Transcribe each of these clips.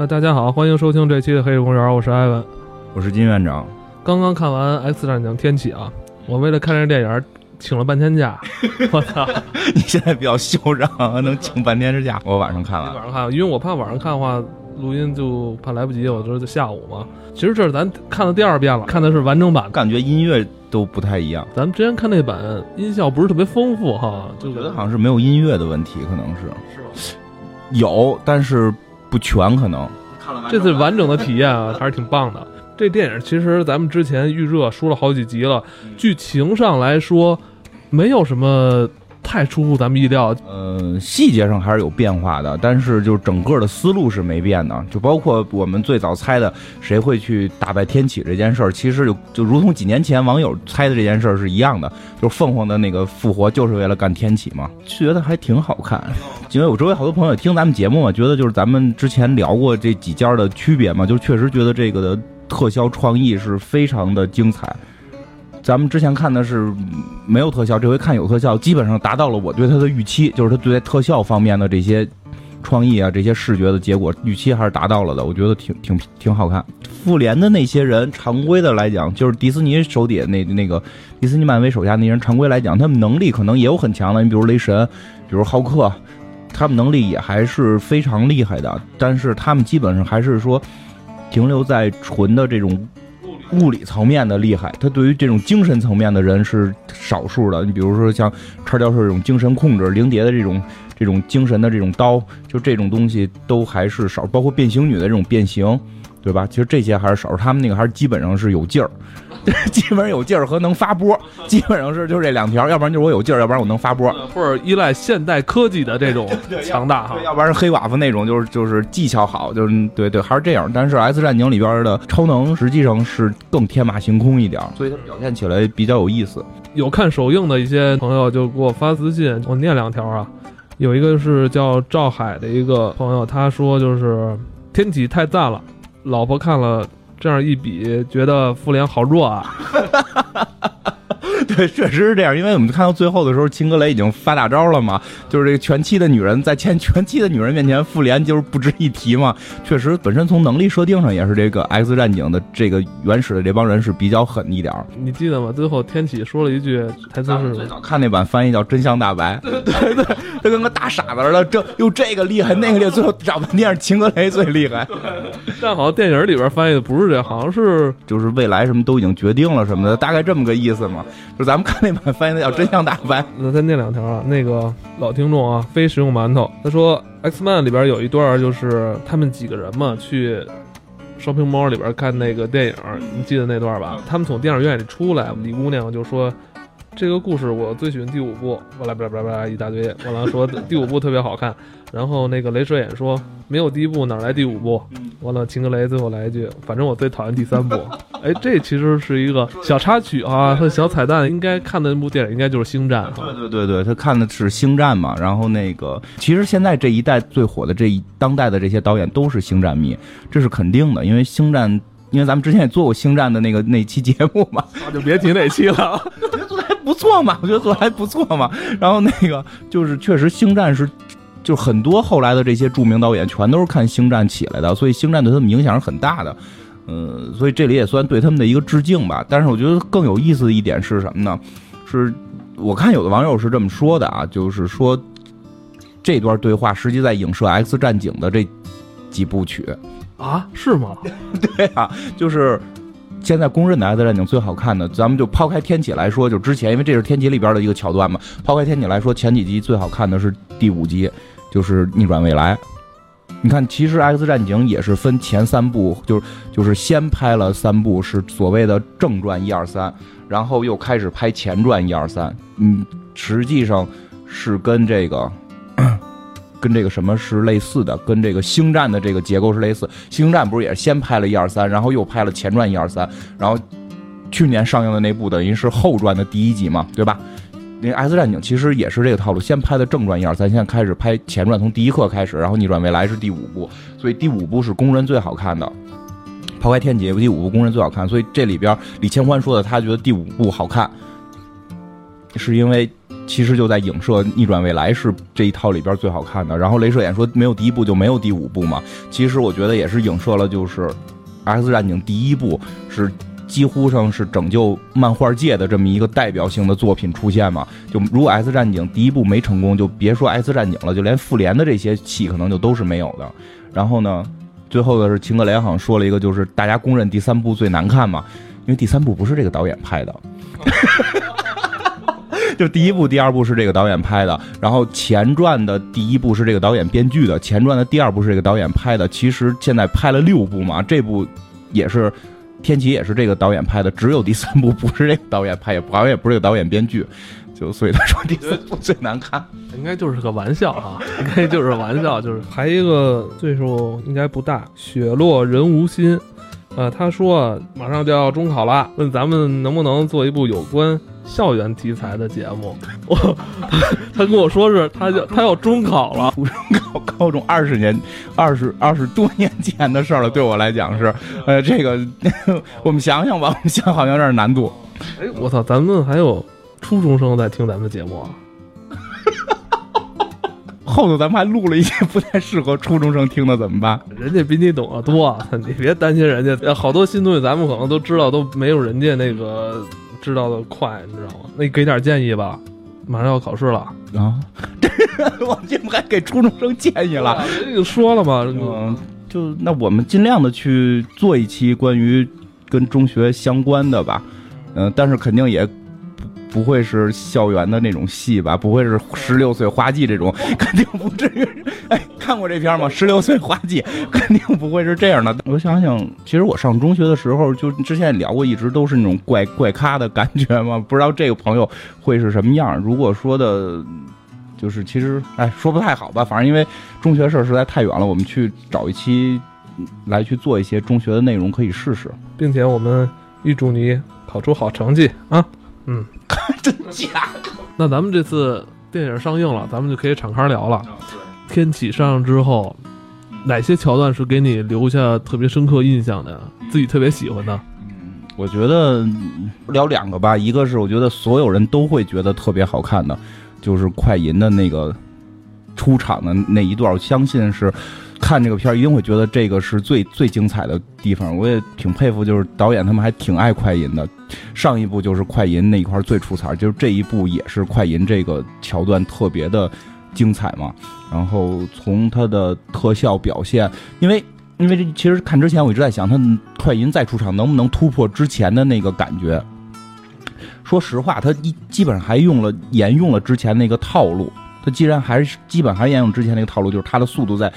那大家好，欢迎收听这期的《黑水公园》，我是艾文，我是金院长。刚刚看完《X 战警：天启》啊，我为了看这电影请了半天假。我操！你现在比较嚣张，能请半天之假？我晚上看了，晚上看，因为我怕晚上看的话，录音就怕来不及，我就是下午嘛。其实这是咱看的第二遍了，看的是完整版，感觉音乐都不太一样。咱们之前看那版音效不是特别丰富哈，就觉得好像是没有音乐的问题，可能是是吧？有，但是。不全可能，这次完整的体验啊，还是挺棒的。这电影其实咱们之前预热说了好几集了，剧情上来说，没有什么。太出乎咱们意料，呃，细节上还是有变化的，但是就整个的思路是没变的，就包括我们最早猜的谁会去打败天启这件事儿，其实就就如同几年前网友猜的这件事儿是一样的，就是凤凰的那个复活就是为了干天启嘛，觉得还挺好看，因为我周围好多朋友听咱们节目嘛，觉得就是咱们之前聊过这几家的区别嘛，就确实觉得这个的特效创意是非常的精彩。咱们之前看的是没有特效，这回看有特效，基本上达到了我对它的预期，就是它对待特效方面的这些创意啊，这些视觉的结果预期还是达到了的，我觉得挺 挺挺好看。复联的那些人，常规的来讲，就是迪士尼手底下那那个迪士尼漫威手下那些人，常规来讲，他们能力可能也有很强的，你比如雷神，比如浩克，他们能力也还是非常厉害的，但是他们基本上还是说停留在纯的这种。物理层面的厉害，他对于这种精神层面的人是少数的。你比如说像叉教授这种精神控制，灵蝶的这种这种精神的这种刀，就这种东西都还是少。包括变形女的这种变形，对吧？其实这些还是少数，他们那个还是基本上是有劲儿。基本上有劲儿和能发波，基本上是就这两条，要不然就是我有劲儿，要不然我能发波，或者依赖现代科技的这种 强大哈，要不然是黑寡妇那种，就是就是技巧好，就是对对，还是这样。但是 S 战警里边的超能实际上是更天马行空一点，所以它表现起来比较有意思。有看首映的一些朋友就给我发私信，我念两条啊，有一个是叫赵海的一个朋友，他说就是天启太赞了，老婆看了。这样一比，觉得复联好弱啊。对，确实是这样，因为我们看到最后的时候，秦格雷已经发大招了嘛，就是这个全期的女人在前 全期的女人面前，复联就是不值一提嘛。确实，本身从能力设定上也是这个 X 战警的这个原始的这帮人是比较狠一点你记得吗？最后天启说了一句台词是：最早看那版翻译叫“真相大白”，对对对，他跟个大傻子似的，这又这个厉害，那个厉害，最后找半天是秦格雷最厉害。但好像电影里边翻译的不是这，好像是就是未来什么都已经决定了什么的，大概这么个意思嘛。就咱们看那版翻译的叫“真相大白”，那再念两条啊。那个老听众啊，非食用馒头，他说《X Man》里边有一段，就是他们几个人嘛去 shopping mall 里边看那个电影，你记得那段吧？他们从电影院里出来，李姑娘就说。这个故事我最喜欢第五部，巴拉巴拉巴拉一大堆。完了说 第五部特别好看，然后那个镭射眼说没有第一部哪来第五部？完了秦格雷最后来一句，反正我最讨厌第三部。哎，这其实是一个小插曲啊和小彩蛋。应该看的那部电影应该就是《星战》。对对对对，他看的是《星战》嘛。然后那个其实现在这一代最火的这一当代的这些导演都是《星战》迷，这是肯定的，因为《星战》，因为咱们之前也做过《星战》的那个那期节目嘛，就别提那期了。不错嘛，我觉得做的还不错嘛。然后那个就是确实，星战是，就很多后来的这些著名导演全都是看星战起来的，所以星战对他们影响是很大的。嗯，所以这里也算对他们的一个致敬吧。但是我觉得更有意思的一点是什么呢？是我看有的网友是这么说的啊，就是说这段对话实际在影射《X 战警》的这几部曲啊？是吗？对啊，就是。现在公认的《X 战警》最好看的，咱们就抛开天启来说，就之前，因为这是天启里边的一个桥段嘛。抛开天启来说，前几集最好看的是第五集，就是逆转未来。你看，其实《X 战警》也是分前三部，就是就是先拍了三部是所谓的正传一二三，然后又开始拍前传一二三。嗯，实际上是跟这个。跟这个什么是类似的？跟这个星战的这个结构是类似。星战不是也是先拍了一二三，然后又拍了前传一二三，然后去年上映的那部等于是后传的第一集嘛，对吧？那 X 战警其实也是这个套路，先拍的正传一二三，现在开始拍前传，从第一课开始，然后逆转未来是第五部，所以第五部是公认最好看的。抛开天劫，第五部公认最好看，所以这里边李千欢说的，他觉得第五部好看，是因为。其实就在影射《逆转未来》是这一套里边最好看的。然后镭射眼说没有第一部就没有第五部嘛，其实我觉得也是影射了，就是《X 战警》第一部是。几乎上是拯救漫画界的这么一个代表性的作品出现嘛？就如果《X 战警》第一部没成功，就别说《X 战警》了，就连复联的这些戏可能就都是没有的。然后呢，最后的是秦可莲好像说了一个，就是大家公认第三部最难看嘛，因为第三部不是这个导演拍的，就第一部、第二部是这个导演拍的，然后前传的第一部是这个导演编剧的，前传的第二部是这个导演拍的。其实现在拍了六部嘛，这部也是。天启也是这个导演拍的，只有第三部不是这个导演拍，也好像也不是这个导演编剧，就所以他说第三部最难看，应该就是个玩笑啊，应该就是玩笑，就是还一个岁数应该不大，雪落人无心，呃，他说马上就要中考了，问咱们能不能做一部有关。校园题材的节目，我 他跟我说是他就他要中考了，初中考高中二十年二十二十多年前的事儿了，对我来讲是，呃，这个我们想想吧，我们想好像有点难度。哎，我操，咱们还有初中生在听咱们的节目啊！后头咱们还录了一些不太适合初中生听的，怎么办？人家比你懂得多，你别担心人家，好多新东西咱们可能都知道，都没有人家那个。知道的快，你知道吗？那你给点建议吧，马上要考试了啊！这我节目还给初中生建议了，人就说了嘛，嗯，就那我们尽量的去做一期关于跟中学相关的吧，嗯，但是肯定也。不会是校园的那种戏吧？不会是十六岁花季这种，肯定不至于。哎，看过这片吗？十六岁花季肯定不会是这样的。我想想，其实我上中学的时候，就之前也聊过，一直都是那种怪怪咖的感觉嘛。不知道这个朋友会是什么样。如果说的，就是其实哎，说不太好吧。反正因为中学事儿实在太远了，我们去找一期来去做一些中学的内容，可以试试。并且我们预祝你考出好成绩啊！嗯。真假？那咱们这次电影上映了，咱们就可以敞开聊了。天启上映之后，哪些桥段是给你留下特别深刻印象的？自己特别喜欢的？嗯，我觉得聊两个吧。一个是我觉得所有人都会觉得特别好看的，就是快银的那个出场的那一段，我相信是。看这个片儿一定会觉得这个是最最精彩的地方。我也挺佩服，就是导演他们还挺爱快银的。上一部就是快银那一块最出彩，就是这一部也是快银这个桥段特别的精彩嘛。然后从它的特效表现，因为因为这其实看之前我一直在想，他快银再出场能不能突破之前的那个感觉。说实话，他一基本上还用了沿用了之前那个套路。他既然还是基本还沿用之前那个套路，就是他的速度在。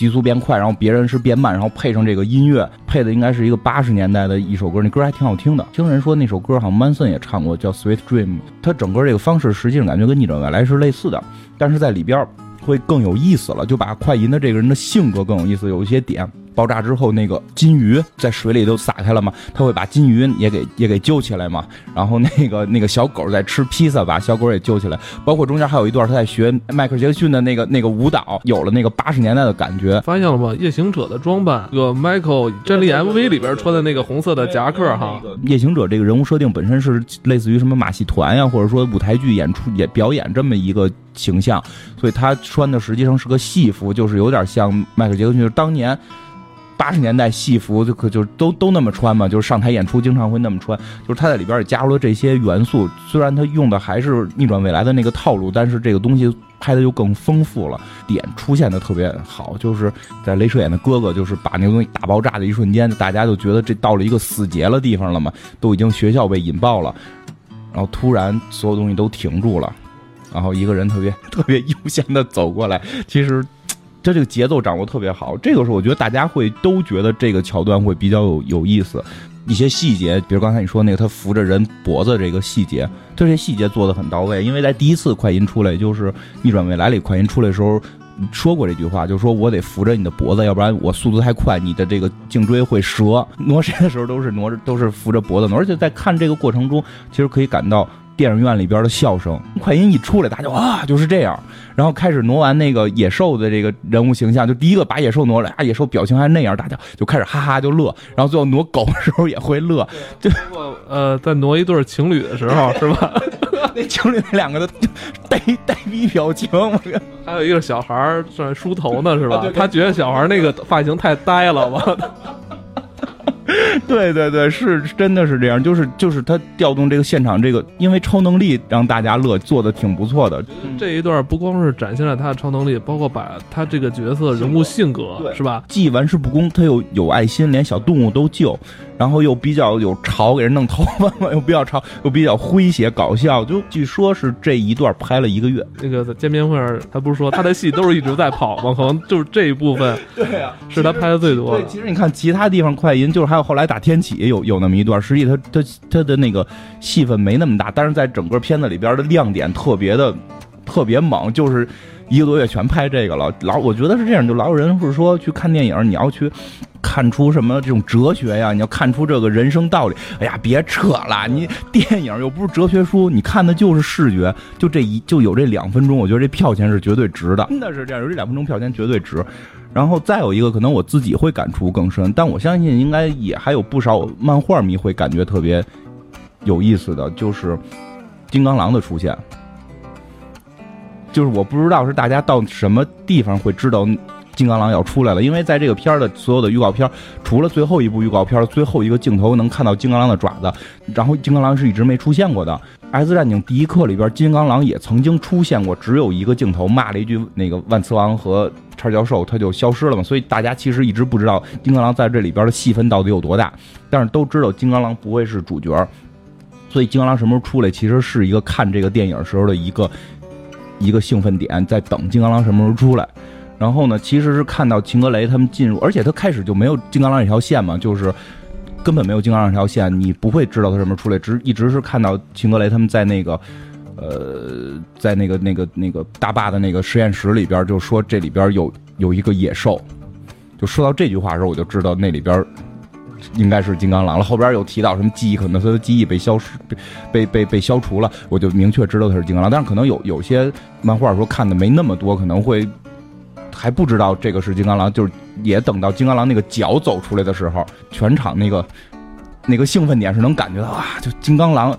急速变快，然后别人是变慢，然后配上这个音乐，配的应该是一个八十年代的一首歌，那歌还挺好听的。听人说那首歌好像 Manson 也唱过，叫《Sweet Dream》。它整个这个方式实际上感觉跟《逆转未来》是类似的，但是在里边会更有意思了，就把快银的这个人的性格更有意思，有一些点。爆炸之后，那个金鱼在水里都撒开了嘛，他会把金鱼也给也给救起来嘛。然后那个那个小狗在吃披萨，把小狗也救起来。包括中间还有一段他在学迈克尔杰克逊的那个那个舞蹈，有了那个八十年代的感觉。发现了吗？夜行者的装扮，这个 Michael 战力 MV 里边穿的那个红色的夹克哈。夜行者这个人物设定本身是类似于什么马戏团呀，或者说舞台剧演出演表演这么一个形象，所以他穿的实际上是个戏服，就是有点像迈克尔杰克逊当年。八十年代戏服就可就都都那么穿嘛，就是上台演出经常会那么穿。就是他在里边也加入了这些元素，虽然他用的还是逆转未来的那个套路，但是这个东西拍的就更丰富了，点出现的特别好。就是在镭射眼的哥哥就是把那个东西打爆炸的一瞬间，大家就觉得这到了一个死结了地方了嘛，都已经学校被引爆了，然后突然所有东西都停住了，然后一个人特别 特别悠闲的走过来，其实。他这个节奏掌握特别好，这个时候我觉得大家会都觉得这个桥段会比较有有意思，一些细节，比如刚才你说那个他扶着人脖子这个细节，这些细节做的很到位。因为在第一次快银出来，就是逆转未来里快银出来的时候说过这句话，就是说我得扶着你的脖子，要不然我速度太快，你的这个颈椎会折。挪谁的时候都是挪着，都是扶着脖子挪，而且在看这个过程中，其实可以感到。电影院里边的笑声，快音一出来，大家啊就是这样，然后开始挪完那个野兽的这个人物形象，就第一个把野兽挪来，啊，野兽表情还那样，大家就开始哈哈就乐，然后最后挪狗的时候也会乐，就呃，在挪一对情侣的时候是吧？那情侣那两个的呆呆逼表情，我还有一个小孩在梳头呢，是吧？他觉得小孩那个发型太呆了，我 对对对，是真的是这样，就是就是他调动这个现场这个，因为超能力让大家乐，做的挺不错的。这一段不光是展现了他的超能力，包括把他这个角色人物性格对是吧？既玩世不恭，他又有爱心，连小动物都救，然后又比较有潮，给人弄头发嘛，又比较潮，又比较诙谐搞笑。就据说是这一段拍了一个月。那个在见面会上，他不是说他的戏都是一直在跑吗？可能就是这一部分 对啊，是他拍的最多对，的。其实你看其他地方快银，就是还有后来打天启有有那么一段，实际他他他的那个戏份没那么大，但是在整个片子里边的亮点特别的特别猛，就是一个多月全拍这个了。老我觉得是这样，就老有人是说去看电影，你要去。看出什么这种哲学呀？你要看出这个人生道理。哎呀，别扯了，你电影又不是哲学书，你看的就是视觉。就这一就有这两分钟，我觉得这票钱是绝对值的，真的是这样，有这两分钟票钱绝对值。然后再有一个，可能我自己会感触更深，但我相信应该也还有不少漫画迷会感觉特别有意思的，就是金刚狼的出现。就是我不知道是大家到什么地方会知道金刚狼要出来了，因为在这个片儿的所有的预告片，除了最后一部预告片最后一个镜头能看到金刚狼的爪子，然后金刚狼是一直没出现过的。《X 战警：第一课》里边，金刚狼也曾经出现过，只有一个镜头骂了一句那个万磁王和叉教授，他就消失了嘛。所以大家其实一直不知道金刚狼在这里边的戏份到底有多大，但是都知道金刚狼不会是主角，所以金刚狼什么时候出来，其实是一个看这个电影时候的一个一个兴奋点，在等金刚狼什么时候出来。然后呢，其实是看到秦格雷他们进入，而且他开始就没有金刚狼这条线嘛，就是根本没有金刚狼这条线，你不会知道他什么出来，只一直是看到秦格雷他们在那个。呃，在那个那个那个大坝的那个实验室里边，就说这里边有有一个野兽，就说到这句话的时候，我就知道那里边应该是金刚狼了。后边有提到什么记忆，可能他的记忆被消失、被被被被消除了，我就明确知道他是金刚狼。但是可能有有些漫画说看的没那么多，可能会还不知道这个是金刚狼，就是也等到金刚狼那个脚走出来的时候，全场那个那个兴奋点是能感觉到啊，就金刚狼。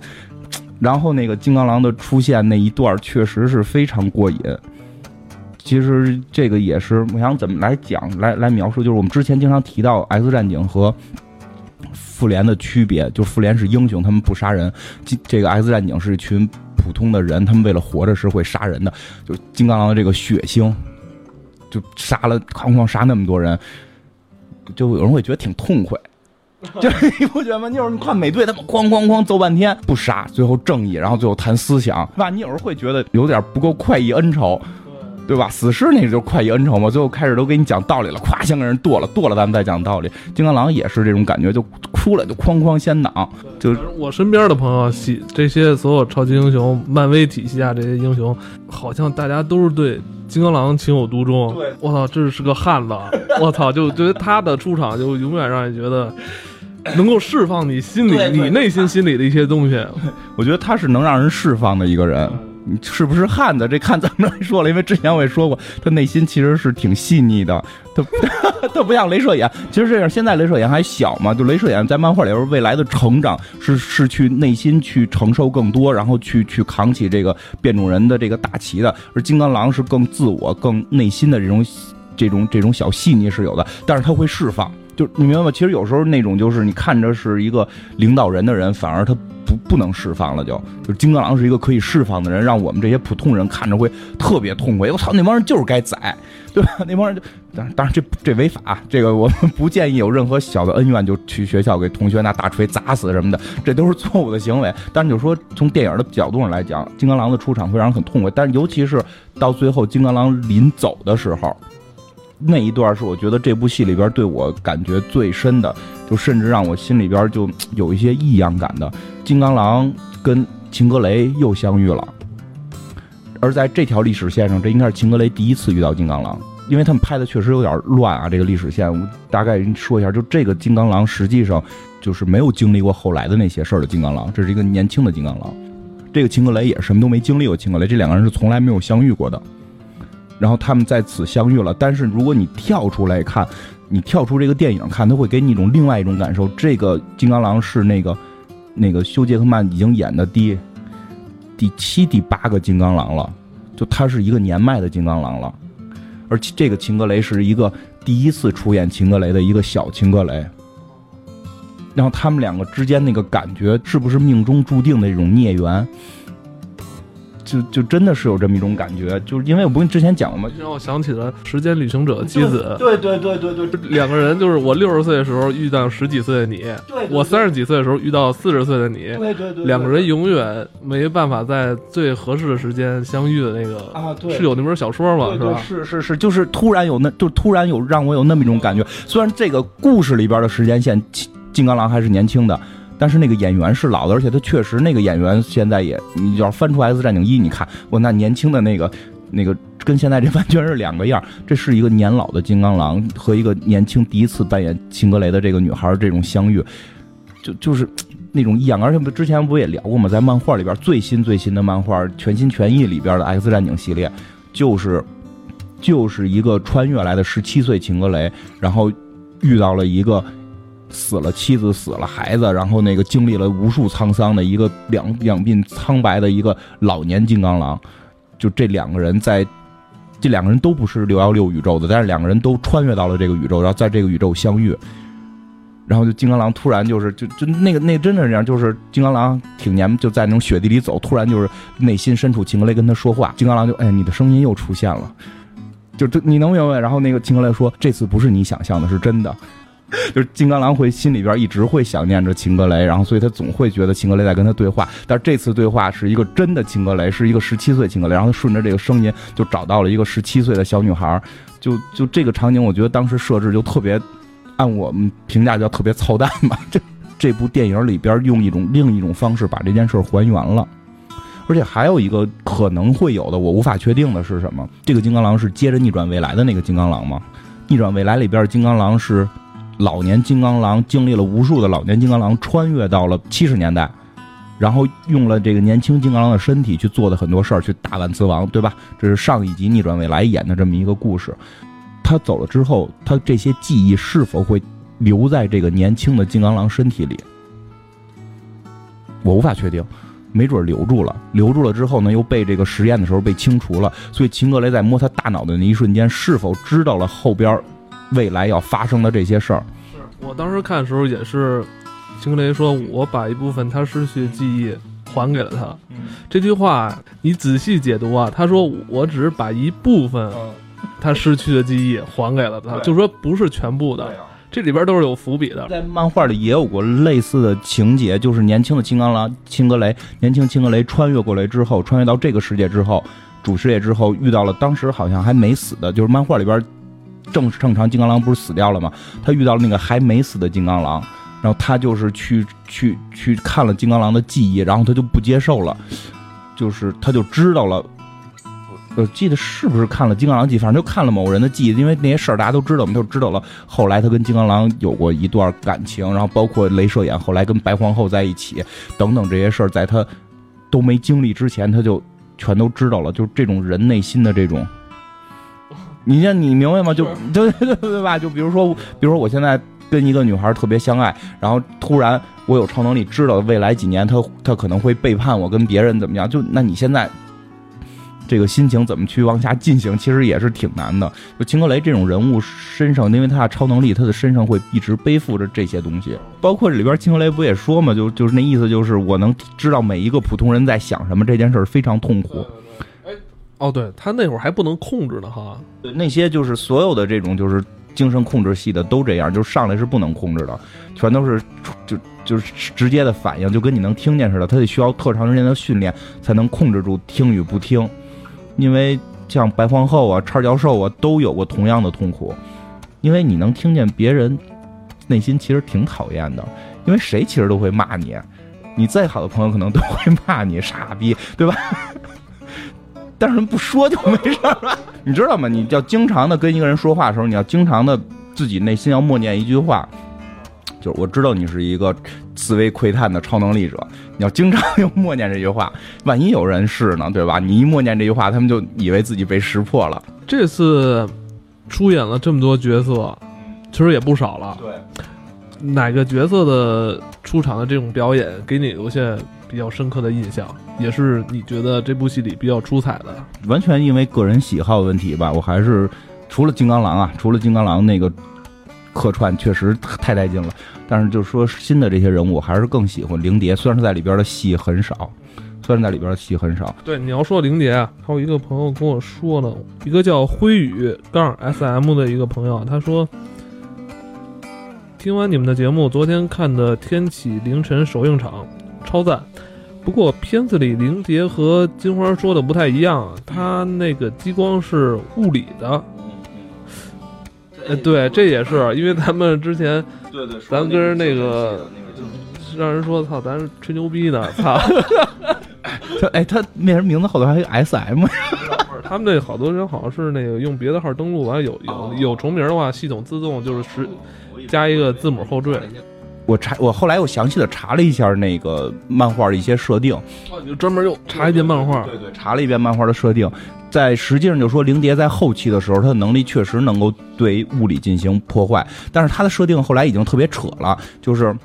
然后那个金刚狼的出现那一段确实是非常过瘾。其实这个也是，我想怎么来讲，来来描述，就是我们之前经常提到《X 战警》和复联的区别，就复联是英雄，他们不杀人；这这个 X 战警是一群普通的人，他们为了活着是会杀人的。就金刚狼的这个血腥，就杀了哐哐杀那么多人，就有人会觉得挺痛快。就是你不觉得吗？你有时候你看美队，他们哐哐哐揍半天不杀，最后正义，然后最后谈思想，是吧？你有时候会觉得有点不够快意恩仇，对吧？死尸那就是快意恩仇嘛，最后开始都给你讲道理了，咵先给人剁了，剁了咱们再讲道理。金刚狼也是这种感觉，就哭了就哐哐先挡，就是我身边的朋友喜这些所有超级英雄、漫威体系下这些英雄，好像大家都是对金刚狼情有独钟。对我操，这是个汉子！我操，就觉得他的出场就永远让人觉得能够释放你心里、你内心心里的一些东西。我觉得他是能让人释放的一个人。你是不是汉子？这看咱们来说了，因为之前我也说过，他内心其实是挺细腻的。他 他不像镭射眼，其实这样，现在镭射眼还小嘛，就镭射眼在漫画里边未来的成长是是去内心去承受更多，然后去去扛起这个变种人的这个大旗的。而金刚狼是更自我、更内心的这种这种这种小细腻是有的，但是他会释放。就你明白吗？其实有时候那种就是你看着是一个领导人的人，反而他不不能释放了就，就金刚狼是一个可以释放的人，让我们这些普通人看着会特别痛快。我操，那帮人就是该宰，对吧？那帮人就，当然当然这这违法，这个我们不建议有任何小的恩怨就去学校给同学拿大锤砸死什么的，这都是错误的行为。但是就说从电影的角度上来讲，金刚狼的出场会让人很痛快，但是尤其是到最后金刚狼临走的时候。那一段是我觉得这部戏里边对我感觉最深的，就甚至让我心里边就有一些异样感的。金刚狼跟秦格雷又相遇了，而在这条历史线上，这应该是秦格雷第一次遇到金刚狼，因为他们拍的确实有点乱啊。这个历史线，我大概说一下，就这个金刚狼实际上就是没有经历过后来的那些事儿的金刚狼，这是一个年轻的金刚狼。这个秦格雷也什么都没经历过，秦格雷这两个人是从来没有相遇过的。然后他们在此相遇了，但是如果你跳出来看，你跳出这个电影看，它会给你一种另外一种感受。这个金刚狼是那个那个休·杰克曼已经演的第第七、第八个金刚狼了，就他是一个年迈的金刚狼了，而且这个秦格雷是一个第一次出演秦格雷的一个小秦格雷。然后他们两个之间那个感觉，是不是命中注定的这种孽缘？就就真的是有这么一种感觉，就是因为我不跟你之前讲过吗？让我想起了《时间旅行者》妻子，对对对对对，两个人就是我六十岁的时候遇到十几岁的你，我三十几岁的时候遇到四十岁的你，对对对，两个人永远没办法在最合适的时间相遇的那个啊，对，是有那本小说吗？是吧？是是是，就是突然有那，就突然有让我有那么一种感觉。虽然这个故事里边的时间线，金刚狼还是年轻的。但是那个演员是老的，而且他确实那个演员现在也，你要翻出《X 战警一》，你看我那年轻的那个那个跟现在这完全是两个样。这是一个年老的金刚狼和一个年轻第一次扮演秦格雷的这个女孩这种相遇，就就是那种异样。而且之前不也聊过吗？在漫画里边最新最新的漫画《全心全意》里边的《X 战警》系列，就是就是一个穿越来的十七岁秦格雷，然后遇到了一个。死了妻子，死了孩子，然后那个经历了无数沧桑的一个两两鬓苍白的一个老年金刚狼，就这两个人在，这两个人都不是六幺六宇宙的，但是两个人都穿越到了这个宇宙，然后在这个宇宙相遇，然后就金刚狼突然就是就就那个那真的是这样，就是金刚狼挺年就在那种雪地里走，突然就是内心深处秦格雷跟他说话，金刚狼就哎你的声音又出现了，就这你能明白？然后那个秦格雷说这次不是你想象的，是真的。就是金刚狼会心里边一直会想念着秦格雷，然后所以他总会觉得秦格雷在跟他对话。但是这次对话是一个真的秦格雷，是一个十七岁秦格雷，然后他顺着这个声音就找到了一个十七岁的小女孩。就就这个场景，我觉得当时设置就特别，按我们评价叫特别操蛋吧。这这部电影里边用一种另一种方式把这件事还原了，而且还有一个可能会有的我无法确定的是什么？这个金刚狼是接着逆转未来的那个金刚狼吗？逆转未来里边金刚狼是。老年金刚狼经历了无数的老年金刚狼，穿越到了七十年代，然后用了这个年轻金刚狼的身体去做的很多事儿，去打万磁王，对吧？这是上一集逆转未来演的这么一个故事。他走了之后，他这些记忆是否会留在这个年轻的金刚狼身体里？我无法确定，没准留住了。留住了之后呢，又被这个实验的时候被清除了。所以秦格雷在摸他大脑的那一瞬间，是否知道了后边？未来要发生的这些事儿，是我当时看的时候也是，青格雷说：“我把一部分他失去的记忆还给了他。”这句话你仔细解读啊，他说：“我只是把一部分他失去的记忆还给了他，就说不是全部的。”这里边都是有伏笔的。在漫画里也有过类似的情节，就是年轻的青钢狼青格雷，年轻青格雷穿越过来之后，穿越到这个世界之后，主世界之后遇到了当时好像还没死的，就是漫画里边。正正常金刚狼不是死掉了吗？他遇到了那个还没死的金刚狼，然后他就是去去去看了金刚狼的记忆，然后他就不接受了，就是他就知道了，我记得是不是看了金刚狼记，反正就看了某人的记忆，因为那些事儿大家都知道，我们就知道了。后来他跟金刚狼有过一段感情，然后包括镭射眼后来跟白皇后在一起等等这些事儿，在他都没经历之前，他就全都知道了。就是这种人内心的这种。你像你明白吗？就 对对对吧？就比如说，比如说我现在跟一个女孩特别相爱，然后突然我有超能力，知道未来几年她她可能会背叛我，跟别人怎么样？就那你现在这个心情怎么去往下进行？其实也是挺难的。就秦格雷这种人物身上，因为他的超能力，他的身上会一直背负着这些东西。包括里边秦格雷不也说嘛？就就是那意思，就是我能知道每一个普通人在想什么，这件事非常痛苦。哦，对他那会儿还不能控制呢，哈。对，那些就是所有的这种就是精神控制系的都这样，就是上来是不能控制的，全都是就就是直接的反应，就跟你能听见似的。他得需要特长时间的训练才能控制住听与不听。因为像白皇后啊、叉教授啊都有过同样的痛苦，因为你能听见别人内心其实挺讨厌的，因为谁其实都会骂你，你再好的朋友可能都会骂你傻逼，对吧？但是不说就没事了，你知道吗？你要经常的跟一个人说话的时候，你要经常的自己内心要默念一句话，就是我知道你是一个思维窥探的超能力者，你要经常用默念这句话。万一有人是呢，对吧？你一默念这句话，他们就以为自己被识破了。这次出演了这么多角色，其实也不少了。对，哪个角色的出场的这种表演给你留下？比较深刻的印象，也是你觉得这部戏里比较出彩的？完全因为个人喜好问题吧，我还是除了金刚狼啊，除了金刚狼那个客串确实太带劲了，但是就是说新的这些人物，我还是更喜欢灵蝶，虽然是在里边的戏很少。虽然在里边的戏很少，对你要说灵蝶啊，还有一个朋友跟我说呢，一个叫辉宇杠 S M 的一个朋友，他说听完你们的节目，昨天看的天启凌晨首映场，超赞。不过片子里灵杰和金花说的不太一样，他那个激光是物理的。呃，对，这也是因为咱们之前，对对，咱跟那个让人说操，咱吹牛逼呢，操。他哎，他那人名字后头还有 S M？他们那好多人好像是那个用别的号登录，完有有有重名的话，系统自动就是十加一个字母后缀。我查，我后来又详细的查了一下那个漫画的一些设定。哦，你就专门又查一遍漫画？对对，查了一遍漫画的设定，在实际上就说灵蝶在后期的时候，他的能力确实能够对物理进行破坏，但是他的设定后来已经特别扯了，就是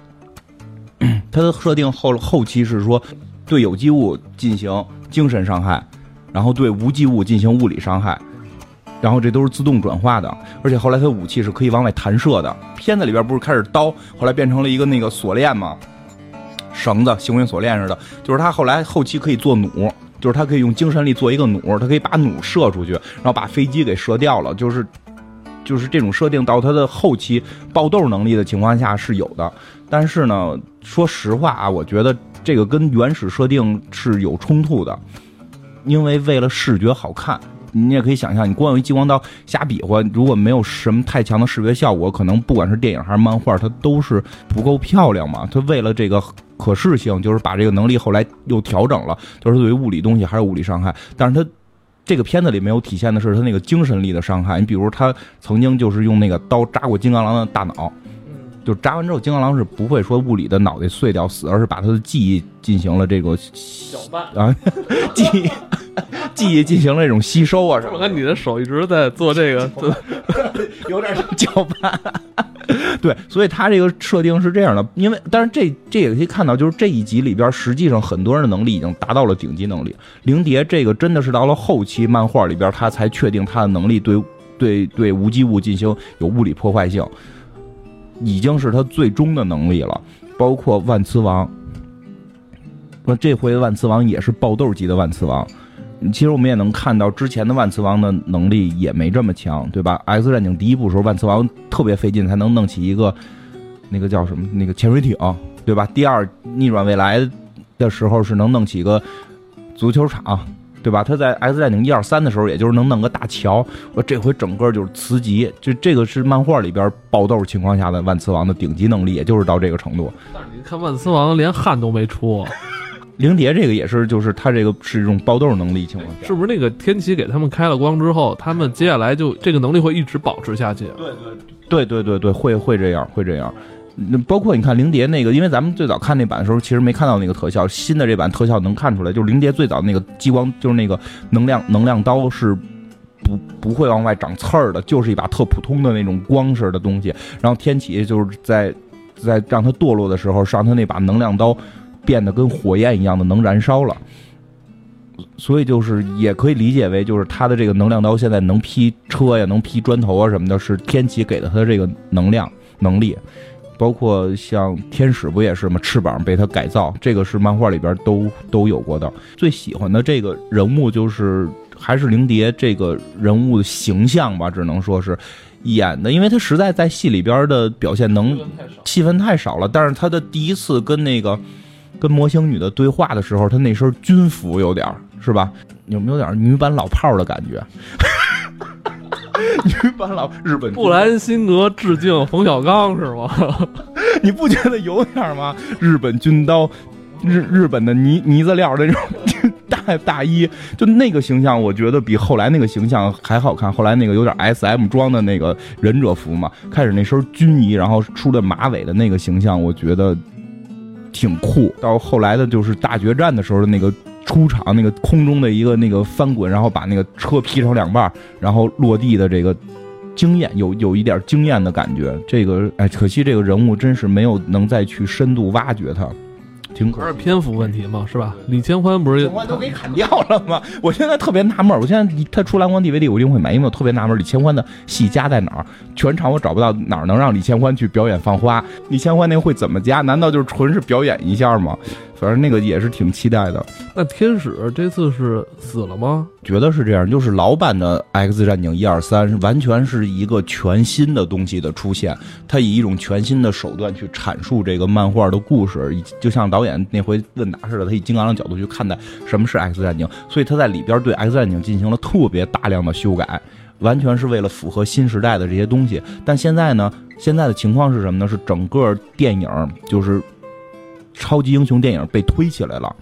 他的设定后后期是说。对有机物进行精神伤害，然后对无机物进行物理伤害，然后这都是自动转化的，而且后来他武器是可以往外弹射的。片子里边不是开始刀，后来变成了一个那个锁链吗？绳子，行云锁链似的。就是他后来后期可以做弩，就是他可以用精神力做一个弩，他可以把弩射出去，然后把飞机给射掉了。就是就是这种设定到他的后期爆豆能力的情况下是有的，但是呢，说实话啊，我觉得。这个跟原始设定是有冲突的，因为为了视觉好看，你也可以想象，你光用激光刀瞎比划，如果没有什么太强的视觉效果，可能不管是电影还是漫画，它都是不够漂亮嘛。它为了这个可视性，就是把这个能力后来又调整了，就是对于物理东西还是物理伤害。但是它这个片子里没有体现的是他那个精神力的伤害。你比如他曾经就是用那个刀扎过金刚狼的大脑。就扎完之后，金刚狼是不会说物理的脑袋碎掉死，而是把他的记忆进行了这个搅拌啊，记忆记忆进行了这种吸收啊。什么看你的手一直在做这个，有点搅拌。对，所以他这个设定是这样的，因为但是这这也可以看到，就是这一集里边，实际上很多人的能力已经达到了顶级能力。灵蝶这个真的是到了后期漫画里边，他才确定他的能力对对对无机物进行有物理破坏性。已经是他最终的能力了，包括万磁王。那这回万磁王也是爆豆级的万磁王。其实我们也能看到，之前的万磁王的能力也没这么强，对吧？X 战警第一部时候，万磁王特别费劲才能弄起一个那个叫什么那个潜水艇，对吧？第二逆转未来的时候是能弄起一个足球场。对吧？他在 X 战警一二三的时候，也就是能弄个大桥。我这回整个就是磁极，就这个是漫画里边爆豆情况下的万磁王的顶级能力，也就是到这个程度。但是你看万磁王连汗都没出，灵蝶这个也是，就是他这个是一种爆豆能力情况下，是不是那个天启给他们开了光之后，他们接下来就这个能力会一直保持下去？对对对对对对，会会这样，会这样。那包括你看灵蝶那个，因为咱们最早看那版的时候，其实没看到那个特效。新的这版特效能看出来，就是灵蝶最早那个激光，就是那个能量能量刀是不不会往外长刺儿的，就是一把特普通的那种光似的东西。然后天启就是在在让它堕落的时候，让他那把能量刀变得跟火焰一样的能燃烧了。所以就是也可以理解为，就是他的这个能量刀现在能劈车呀，能劈砖头啊什么的，是天启给的这个能量能力。包括像天使不也是吗？翅膀被他改造，这个是漫画里边都都有过的。最喜欢的这个人物就是还是灵蝶这个人物的形象吧，只能说是演的，因为他实在在戏里边的表现能戏份太少了。但是他的第一次跟那个跟魔形女的对话的时候，他那身军服有点是吧？有没有点女版老炮的感觉？女版老日本布兰辛格致敬冯小刚是吗？你不觉得有点吗？日本军刀，日日本的呢呢子料那种大大衣，就那个形象，我觉得比后来那个形象还好看。后来那个有点 S M 装的那个忍者服嘛，开始那身军衣，然后梳的马尾的那个形象，我觉得挺酷。到后来的就是大决战的时候的那个。出场那个空中的一个那个翻滚，然后把那个车劈成两半，然后落地的这个惊艳，有有一点惊艳的感觉。这个哎，可惜这个人物真是没有能再去深度挖掘他，挺可还是篇幅问题嘛，是吧？李千欢不是千欢都给砍掉了吗？我现在特别纳闷儿，我现在他出蓝光 DVD 我一定会买，因为我特别纳闷儿李千欢的戏加在哪儿，全场我找不到哪儿能让李千欢去表演放花，李千欢那个会怎么加？难道就是纯是表演一下吗？反正那个也是挺期待的。那天使这次是死了吗？觉得是这样，就是老版的《X 战警》一二三，完全是一个全新的东西的出现，他以一种全新的手段去阐述这个漫画的故事，以就像导演那回问答似的，他以金刚的角度去看待什么是 X 战警，所以他在里边对 X 战警进行了特别大量的修改，完全是为了符合新时代的这些东西。但现在呢，现在的情况是什么呢？是整个电影就是超级英雄电影被推起来了。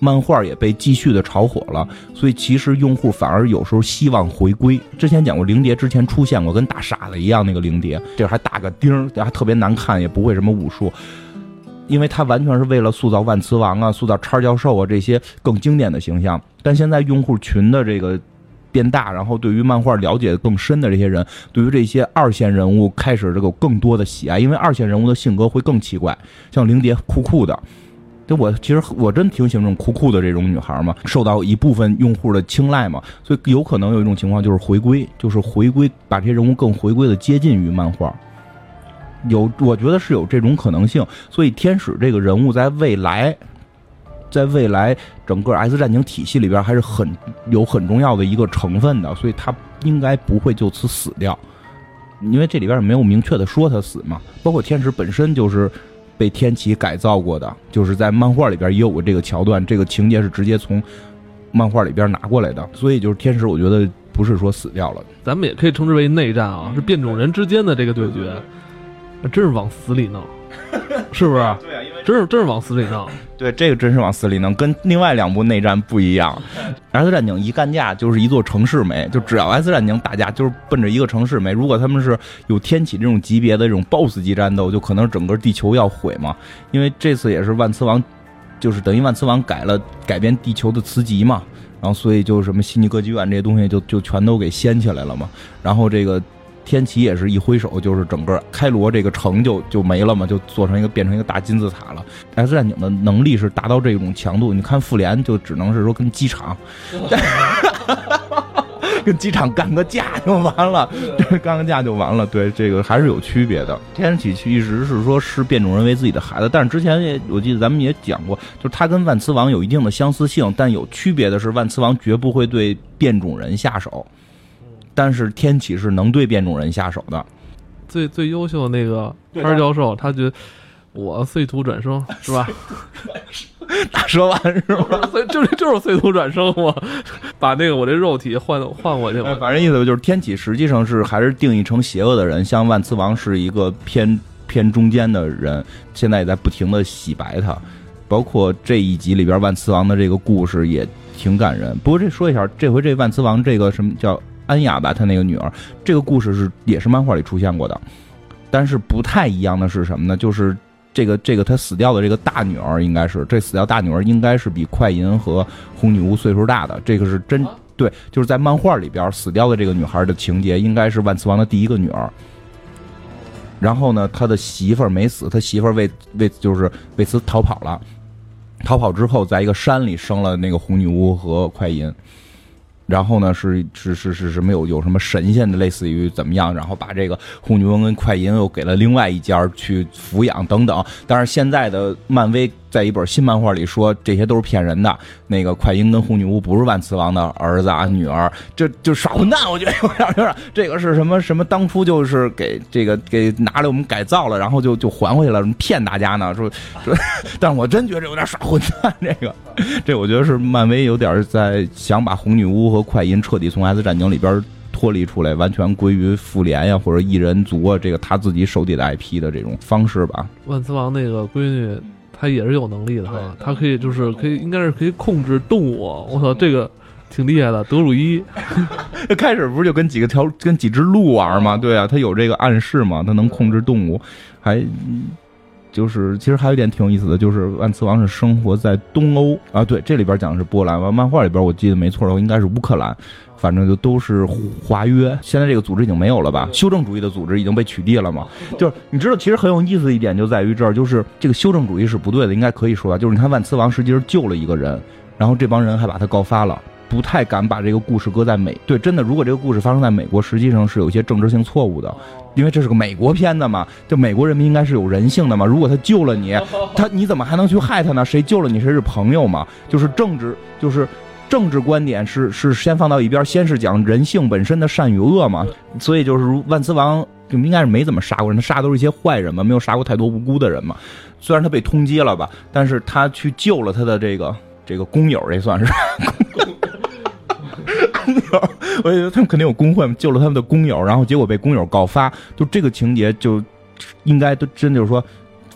漫画也被继续的炒火了，所以其实用户反而有时候希望回归。之前讲过，灵蝶之前出现过，跟大傻子一样那个灵蝶，这还打个钉儿，还特别难看，也不会什么武术，因为它完全是为了塑造万磁王啊、塑造叉教授啊这些更经典的形象。但现在用户群的这个变大，然后对于漫画了解更深的这些人，对于这些二线人物开始这个更多的喜爱，因为二线人物的性格会更奇怪，像灵蝶酷酷的。就我其实我真挺喜欢这种酷酷的这种女孩嘛，受到一部分用户的青睐嘛，所以有可能有一种情况就是回归，就是回归把这些人物更回归的接近于漫画，有我觉得是有这种可能性，所以天使这个人物在未来，在未来整个 S 战警体系里边还是很有很重要的一个成分的，所以他应该不会就此死掉，因为这里边也没有明确的说他死嘛，包括天使本身就是。被天启改造过的，就是在漫画里边也有过这个桥段，这个情节是直接从漫画里边拿过来的，所以就是天使，我觉得不是说死掉了，咱们也可以称之为内战啊，是变种人之间的这个对决，真是往死里弄，是不是？对，真是真是往死里弄。对，这个真是往死里弄，跟另外两部内战不一样。X 战警一干架就是一座城市没，就只要 X 战警打架就是奔着一个城市没。如果他们是有天启这种级别的这种 BOSS 级战斗，就可能整个地球要毁嘛。因为这次也是万磁王，就是等于万磁王改了改变地球的磁极嘛，然后所以就什么悉尼歌剧院这些东西就就全都给掀起来了嘛。然后这个。天启也是一挥手，就是整个开罗这个城就就没了嘛，就做成一个变成一个大金字塔了。X 战警的能力是达到这种强度，你看复联就只能是说跟机场，跟机场干个架就完了，干个架就完了。对，这个还是有区别的。天启一直是说视变种人为自己的孩子，但是之前也我记得咱们也讲过，就是他跟万磁王有一定的相似性，但有区别的是，万磁王绝不会对变种人下手。但是天启是能对变种人下手的，最最优秀的那个潘教授，他觉得我碎土转生是吧？大蛇丸是吧？就是就是碎土转生，我把那个我这肉体换换过去了。反正意思就是天启实际上是还是定义成邪恶的人，像万磁王是一个偏偏中间的人，现在也在不停的洗白他。包括这一集里边万磁王的这个故事也挺感人。不过这说一下，这回这万磁王这个什么叫？安雅吧，她那个女儿，这个故事是也是漫画里出现过的，但是不太一样的是什么呢？就是这个这个她死掉的这个大女儿，应该是这死掉大女儿应该是比快银和红女巫岁数大的，这个是真对，就是在漫画里边死掉的这个女孩的情节，应该是万磁王的第一个女儿。然后呢，他的媳妇儿没死，他媳妇儿为为就是为此逃跑了，逃跑之后，在一个山里生了那个红女巫和快银。然后呢，是是是是什么有有什么神仙的，类似于怎么样？然后把这个红女巫跟快银又给了另外一家去抚养等等。但是现在的漫威。在一本新漫画里说，这些都是骗人的。那个快银跟红女巫不是万磁王的儿子啊，女儿，这就耍混蛋。我觉得有点有点，这个是什么什么？当初就是给这个给拿来我们改造了，然后就就还回去了，骗大家呢。说说，但我真觉得有点耍混蛋。这个，这我觉得是漫威有点在想把红女巫和快银彻底从 S 战警里边脱离出来，完全归于复联呀或者异人族啊，这个他自己手底的 IP 的这种方式吧。万磁王那个闺女。他也是有能力的哈，他可以就是可以，应该是可以控制动物。我操，这个挺厉害的。德鲁伊 开始不是就跟几个条跟几只鹿玩吗？对啊，他有这个暗示嘛，他能控制动物，还就是其实还有一点挺有意思的，就是万磁王是生活在东欧啊，对，这里边讲的是波兰，完漫画里边我记得没错的话应该是乌克兰，反正就都是华约。现在这个组织已经没有了吧？修正主义的组织已经被取缔了嘛？就是你知道，其实很有意思的一点就在于这儿，就是这个修正主义是不对的，应该可以说吧？就是你看万磁王实际是救了一个人，然后这帮人还把他告发了。不太敢把这个故事搁在美对，真的，如果这个故事发生在美国，实际上是有一些政治性错误的，因为这是个美国片子嘛，就美国人民应该是有人性的嘛。如果他救了你，他你怎么还能去害他呢？谁救了你谁是朋友嘛？就是政治，就是政治观点是是先放到一边，先是讲人性本身的善与恶嘛。所以就是万磁王就应该是没怎么杀过人，他杀都是一些坏人嘛，没有杀过太多无辜的人嘛。虽然他被通缉了吧，但是他去救了他的这个这个工友，这算是。工友，我觉得他们肯定有工会，救了他们的工友，然后结果被工友告发，就这个情节就应该都真就是说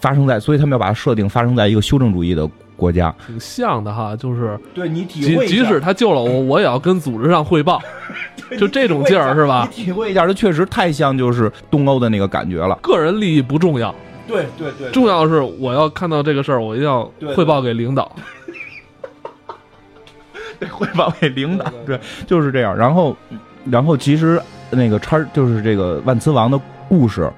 发生在，所以他们要把它设定发生在一个修正主义的国家，挺像的哈，就是对你体会，即使他救了我，我也要跟组织上汇报，就这种劲儿是吧？你体会一下，这确实太像就是东欧的那个感觉了。个人利益不重要，对对对，重要是我要看到这个事儿，我一定要汇报给领导。对，汇报给领导，对，就是这样。然后，然后其实那个叉就是这个万磁王的故事，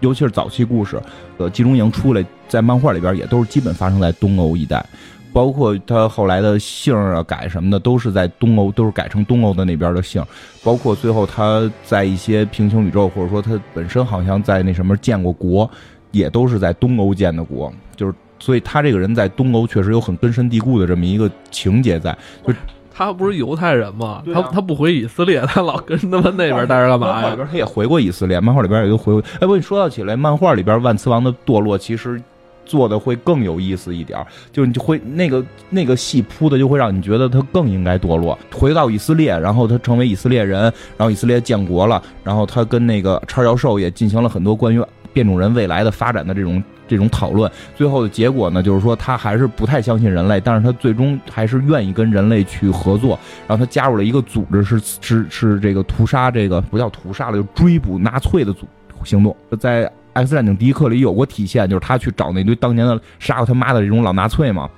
尤其是早期故事，呃，集中营出来，在漫画里边也都是基本发生在东欧一带，包括他后来的姓啊改什么的，都是在东欧，都是改成东欧的那边的姓。包括最后他在一些平行宇宙，或者说他本身好像在那什么建过国，也都是在东欧建的国，就是。所以他这个人在东欧确实有很根深蒂固的这么一个情节在，就他不是犹太人吗？他他不回以色列，他老跟他们那边待着干嘛呀？漫画里边他也回过以色列，漫画里边也都回过。哎，不，你说到起来，漫画里边万磁王的堕落其实做的会更有意思一点，就你就会那个那个戏铺的就会让你觉得他更应该堕落，回到以色列，然后他成为以色列人，然后以色列建国了，然后他跟那个叉教授也进行了很多关于变种人未来的发展的这种。这种讨论最后的结果呢，就是说他还是不太相信人类，但是他最终还是愿意跟人类去合作。然后他加入了一个组织，是是是这个屠杀，这个不叫屠杀了，就追捕纳粹的组行动。在《X 战警：第一课》里有过体现，就是他去找那堆当年的杀过他妈的这种老纳粹嘛。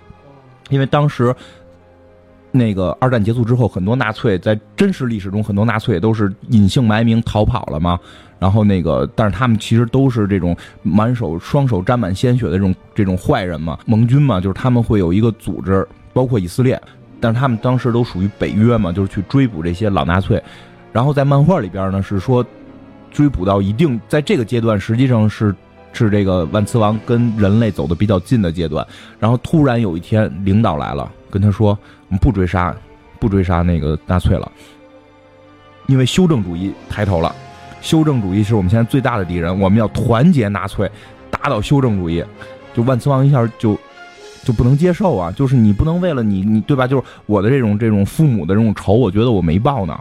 因为当时那个二战结束之后，很多纳粹在真实历史中，很多纳粹都是隐姓埋名逃跑了嘛。然后那个，但是他们其实都是这种满手双手沾满鲜血的这种这种坏人嘛，盟军嘛，就是他们会有一个组织，包括以色列，但是他们当时都属于北约嘛，就是去追捕这些老纳粹。然后在漫画里边呢，是说追捕到一定，在这个阶段实际上是是这个万磁王跟人类走的比较近的阶段。然后突然有一天，领导来了，跟他说：“我们不追杀，不追杀那个纳粹了，因为修正主义抬头了。”修正主义是我们现在最大的敌人，我们要团结纳粹，打倒修正主义。就万磁王一下就就不能接受啊！就是你不能为了你你对吧？就是我的这种这种父母的这种仇，我觉得我没报呢。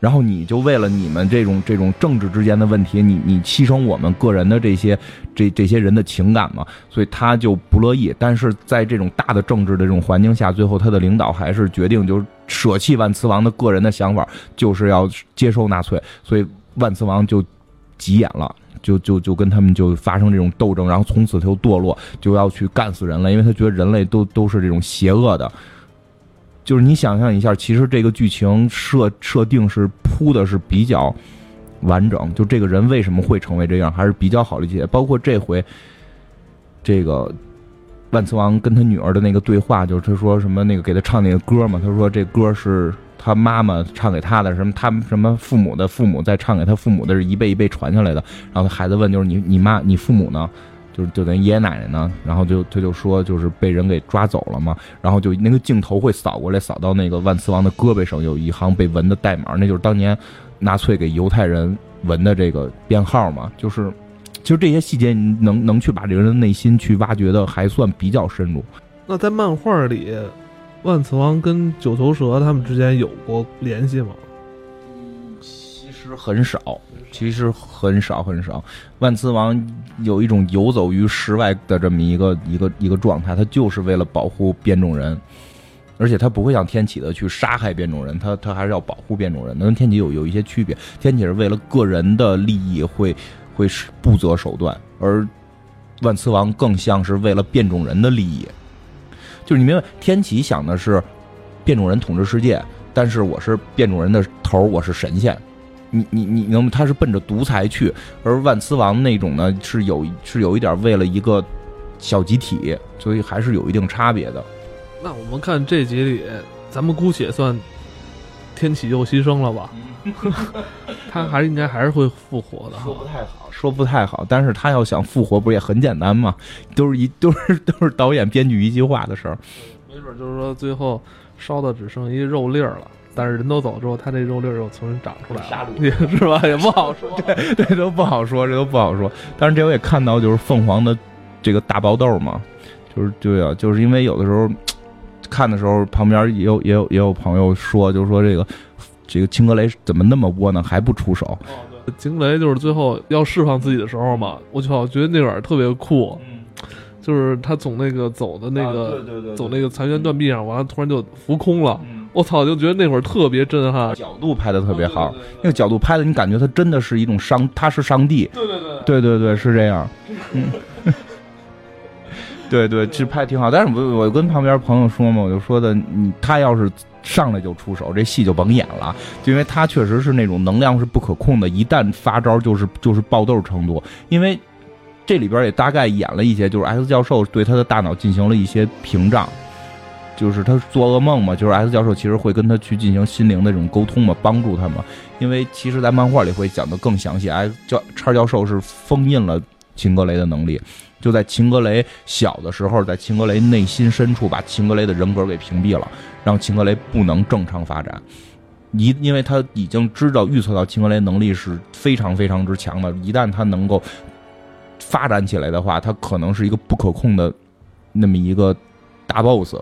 然后你就为了你们这种这种政治之间的问题，你你牺牲我们个人的这些这这些人的情感嘛？所以他就不乐意。但是在这种大的政治的这种环境下，最后他的领导还是决定就舍弃万磁王的个人的想法，就是要接收纳粹。所以。万磁王就急眼了，就就就跟他们就发生这种斗争，然后从此他就堕落，就要去干死人类，因为他觉得人类都都是这种邪恶的。就是你想象一下，其实这个剧情设设定是铺的是比较完整，就这个人为什么会成为这样，还是比较好理解。包括这回这个万磁王跟他女儿的那个对话，就是他说什么那个给他唱那个歌嘛，他说这歌是。他妈妈唱给他的什么？他们什么父母的父母在唱给他父母的是一辈一辈传下来的。然后他孩子问，就是你你妈你父母呢？就是就等于爷爷奶奶呢？然后就他就说，就是被人给抓走了嘛。然后就那个镜头会扫过来，扫到那个万磁王的胳膊上有一行被纹的代码，那就是当年纳粹给犹太人纹的这个编号嘛。就是其实这些细节，你能能去把这个人的内心去挖掘的还算比较深入。那在漫画里。万磁王跟九头蛇他们之间有过联系吗？其实很少，其实很少很少。万磁王有一种游走于世外的这么一个一个一个状态，他就是为了保护变种人，而且他不会像天启的去杀害变种人，他他还是要保护变种人。跟天启有有一些区别，天启是为了个人的利益会会不择手段，而。万磁王更像是为了变种人的利益，就是你明白，天启想的是变种人统治世界，但是我是变种人的头，我是神仙。你你你能，他是奔着独裁去，而万磁王那种呢是有是有一点为了一个小集体，所以还是有一定差别的。那我们看这集里，咱们姑且算天启又牺牲了吧，他还是应该还是会复活的。说不太好，说不太好，但是他要想复活，不是也很简单吗？都是一 都是都是导演编剧一句话的事儿。没准就是说最后烧的只剩一肉粒儿了，但是人都走之后，他这肉粒儿又重新长出来了，也 是吧？也不好说。对对，都不好说，这都不好说。但是这我也看到，就是凤凰的这个大爆豆嘛，就是对啊就是因为有的时候 看的时候，旁边也有也有也有朋友说，就是说这个这个青格雷怎么那么窝囊，还不出手？惊雷就是最后要释放自己的时候嘛，我操，觉得那会儿特别酷，就是他从那个走的那个、啊对对走那个残垣断壁上，完了突然就浮空了，我操，就觉得那会儿特别震撼。角度拍的特别好，那个角度拍的，你感觉他真的是一种上，他是上帝。对对对，对对对，是这样。嗯，对对，其实拍的挺好。但是我我跟旁边朋友说嘛，我就说的，你他要是上来就出手，这戏就甭演了，就因为他确实是那种能量是不可控的，一旦发招就是就是爆豆程度。因为这里边也大概演了一些，就是 S 教授对他的大脑进行了一些屏障。就是他做噩梦嘛，就是 S 教授其实会跟他去进行心灵的这种沟通嘛，帮助他嘛。因为其实，在漫画里会讲的更详细。，S 教叉教授是封印了秦格雷的能力，就在秦格雷小的时候，在秦格雷内心深处把秦格雷的人格给屏蔽了，让秦格雷不能正常发展。一，因为他已经知道预测到秦格雷能力是非常非常之强的，一旦他能够发展起来的话，他可能是一个不可控的那么一个大 boss。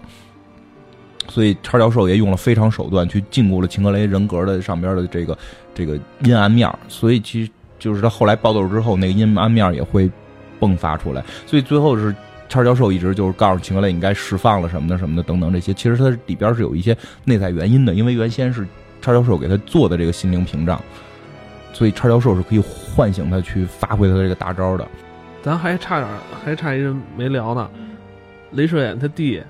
所以叉教授也用了非常手段去禁锢了秦格雷人格的上边的这个这个阴暗面，所以其实就是他后来爆豆之后，那个阴暗面也会迸发出来。所以最后是叉教授一直就是告诉秦格雷你该释放了什么的什么的等等这些，其实它里边是有一些内在原因的，因为原先是叉教授给他做的这个心灵屏障，所以叉教授是可以唤醒他去发挥他的这个大招的。咱还差点，还差一人没聊呢，镭射眼他弟，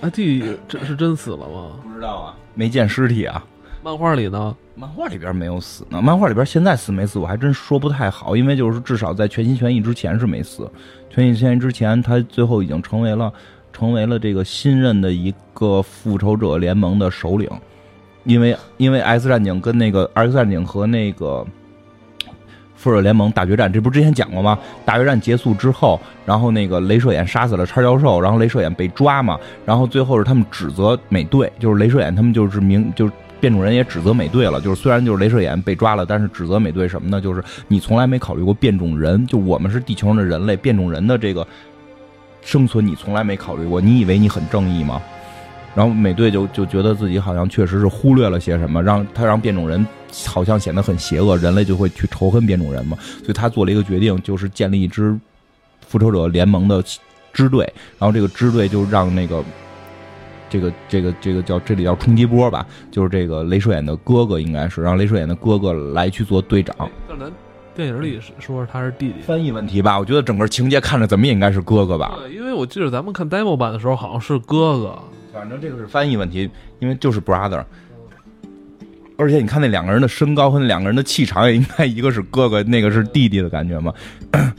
他弟这是真死了吗？不知道啊，没见尸体啊。漫画里呢？漫画里边没有死呢，漫画里边现在死没死我还真说不太好，因为就是至少在全心全意之前是没死，全心全意之前他最后已经成为了成为了这个新任的一个复仇者联盟的首领，因为因为 X 战警跟那个 X 战警和那个复仇者联盟大决战，这不是之前讲过吗？大决战结束之后，然后那个镭射眼杀死了叉教授，然后镭射眼被抓嘛，然后最后是他们指责美队，就是镭射眼他们就是明就是。变种人也指责美队了，就是虽然就是镭射眼被抓了，但是指责美队什么呢？就是你从来没考虑过变种人，就我们是地球上的人类，变种人的这个生存你从来没考虑过，你以为你很正义吗？然后美队就就觉得自己好像确实是忽略了些什么，让他让变种人好像显得很邪恶，人类就会去仇恨变种人嘛，所以他做了一个决定，就是建立一支复仇者联盟的支队，然后这个支队就让那个。这个这个这个叫这里叫冲击波吧，就是这个镭射眼的哥哥应该是让镭射眼的哥哥来去做队长。但咱电影里说是他是弟弟，翻译问题吧？我觉得整个情节看着怎么也应该是哥哥吧。对，因为我记得咱们看 demo 版的时候好像是哥哥。反正这个是翻译问题，因为就是 brother。而且你看那两个人的身高和那两个人的气场也应该一个是哥哥，那个是弟弟的感觉嘛。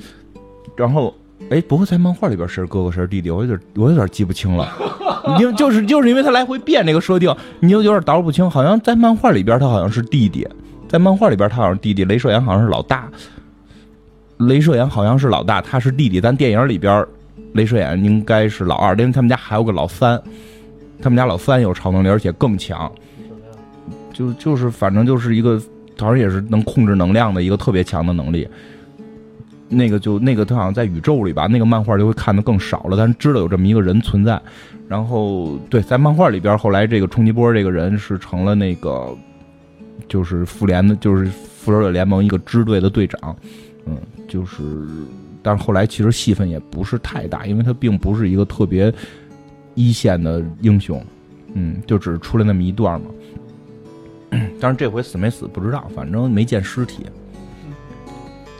然后。哎，不过在漫画里边谁是哥哥谁是弟弟，我有点我有点记不清了。因为就是就是因为他来回变这个设定，你就有点捣鼓不清。好像在漫画里边他好像是弟弟，在漫画里边他好像是弟弟，镭射眼好像是老大。镭射眼好像是老大，他是弟弟。但电影里边，镭射眼应该是老二，因为他们家还有个老三，他们家老三有超能力，而且更强。就就是反正就是一个，好像也是能控制能量的一个特别强的能力。那个就那个他好像在宇宙里吧，那个漫画就会看的更少了，但是知道有这么一个人存在。然后对，在漫画里边，后来这个冲击波这个人是成了那个，就是复联的，就是复仇者联盟一个支队的队长。嗯，就是，但是后来其实戏份也不是太大，因为他并不是一个特别一线的英雄。嗯，就只是出来那么一段嘛。但是这回死没死不知道，反正没见尸体。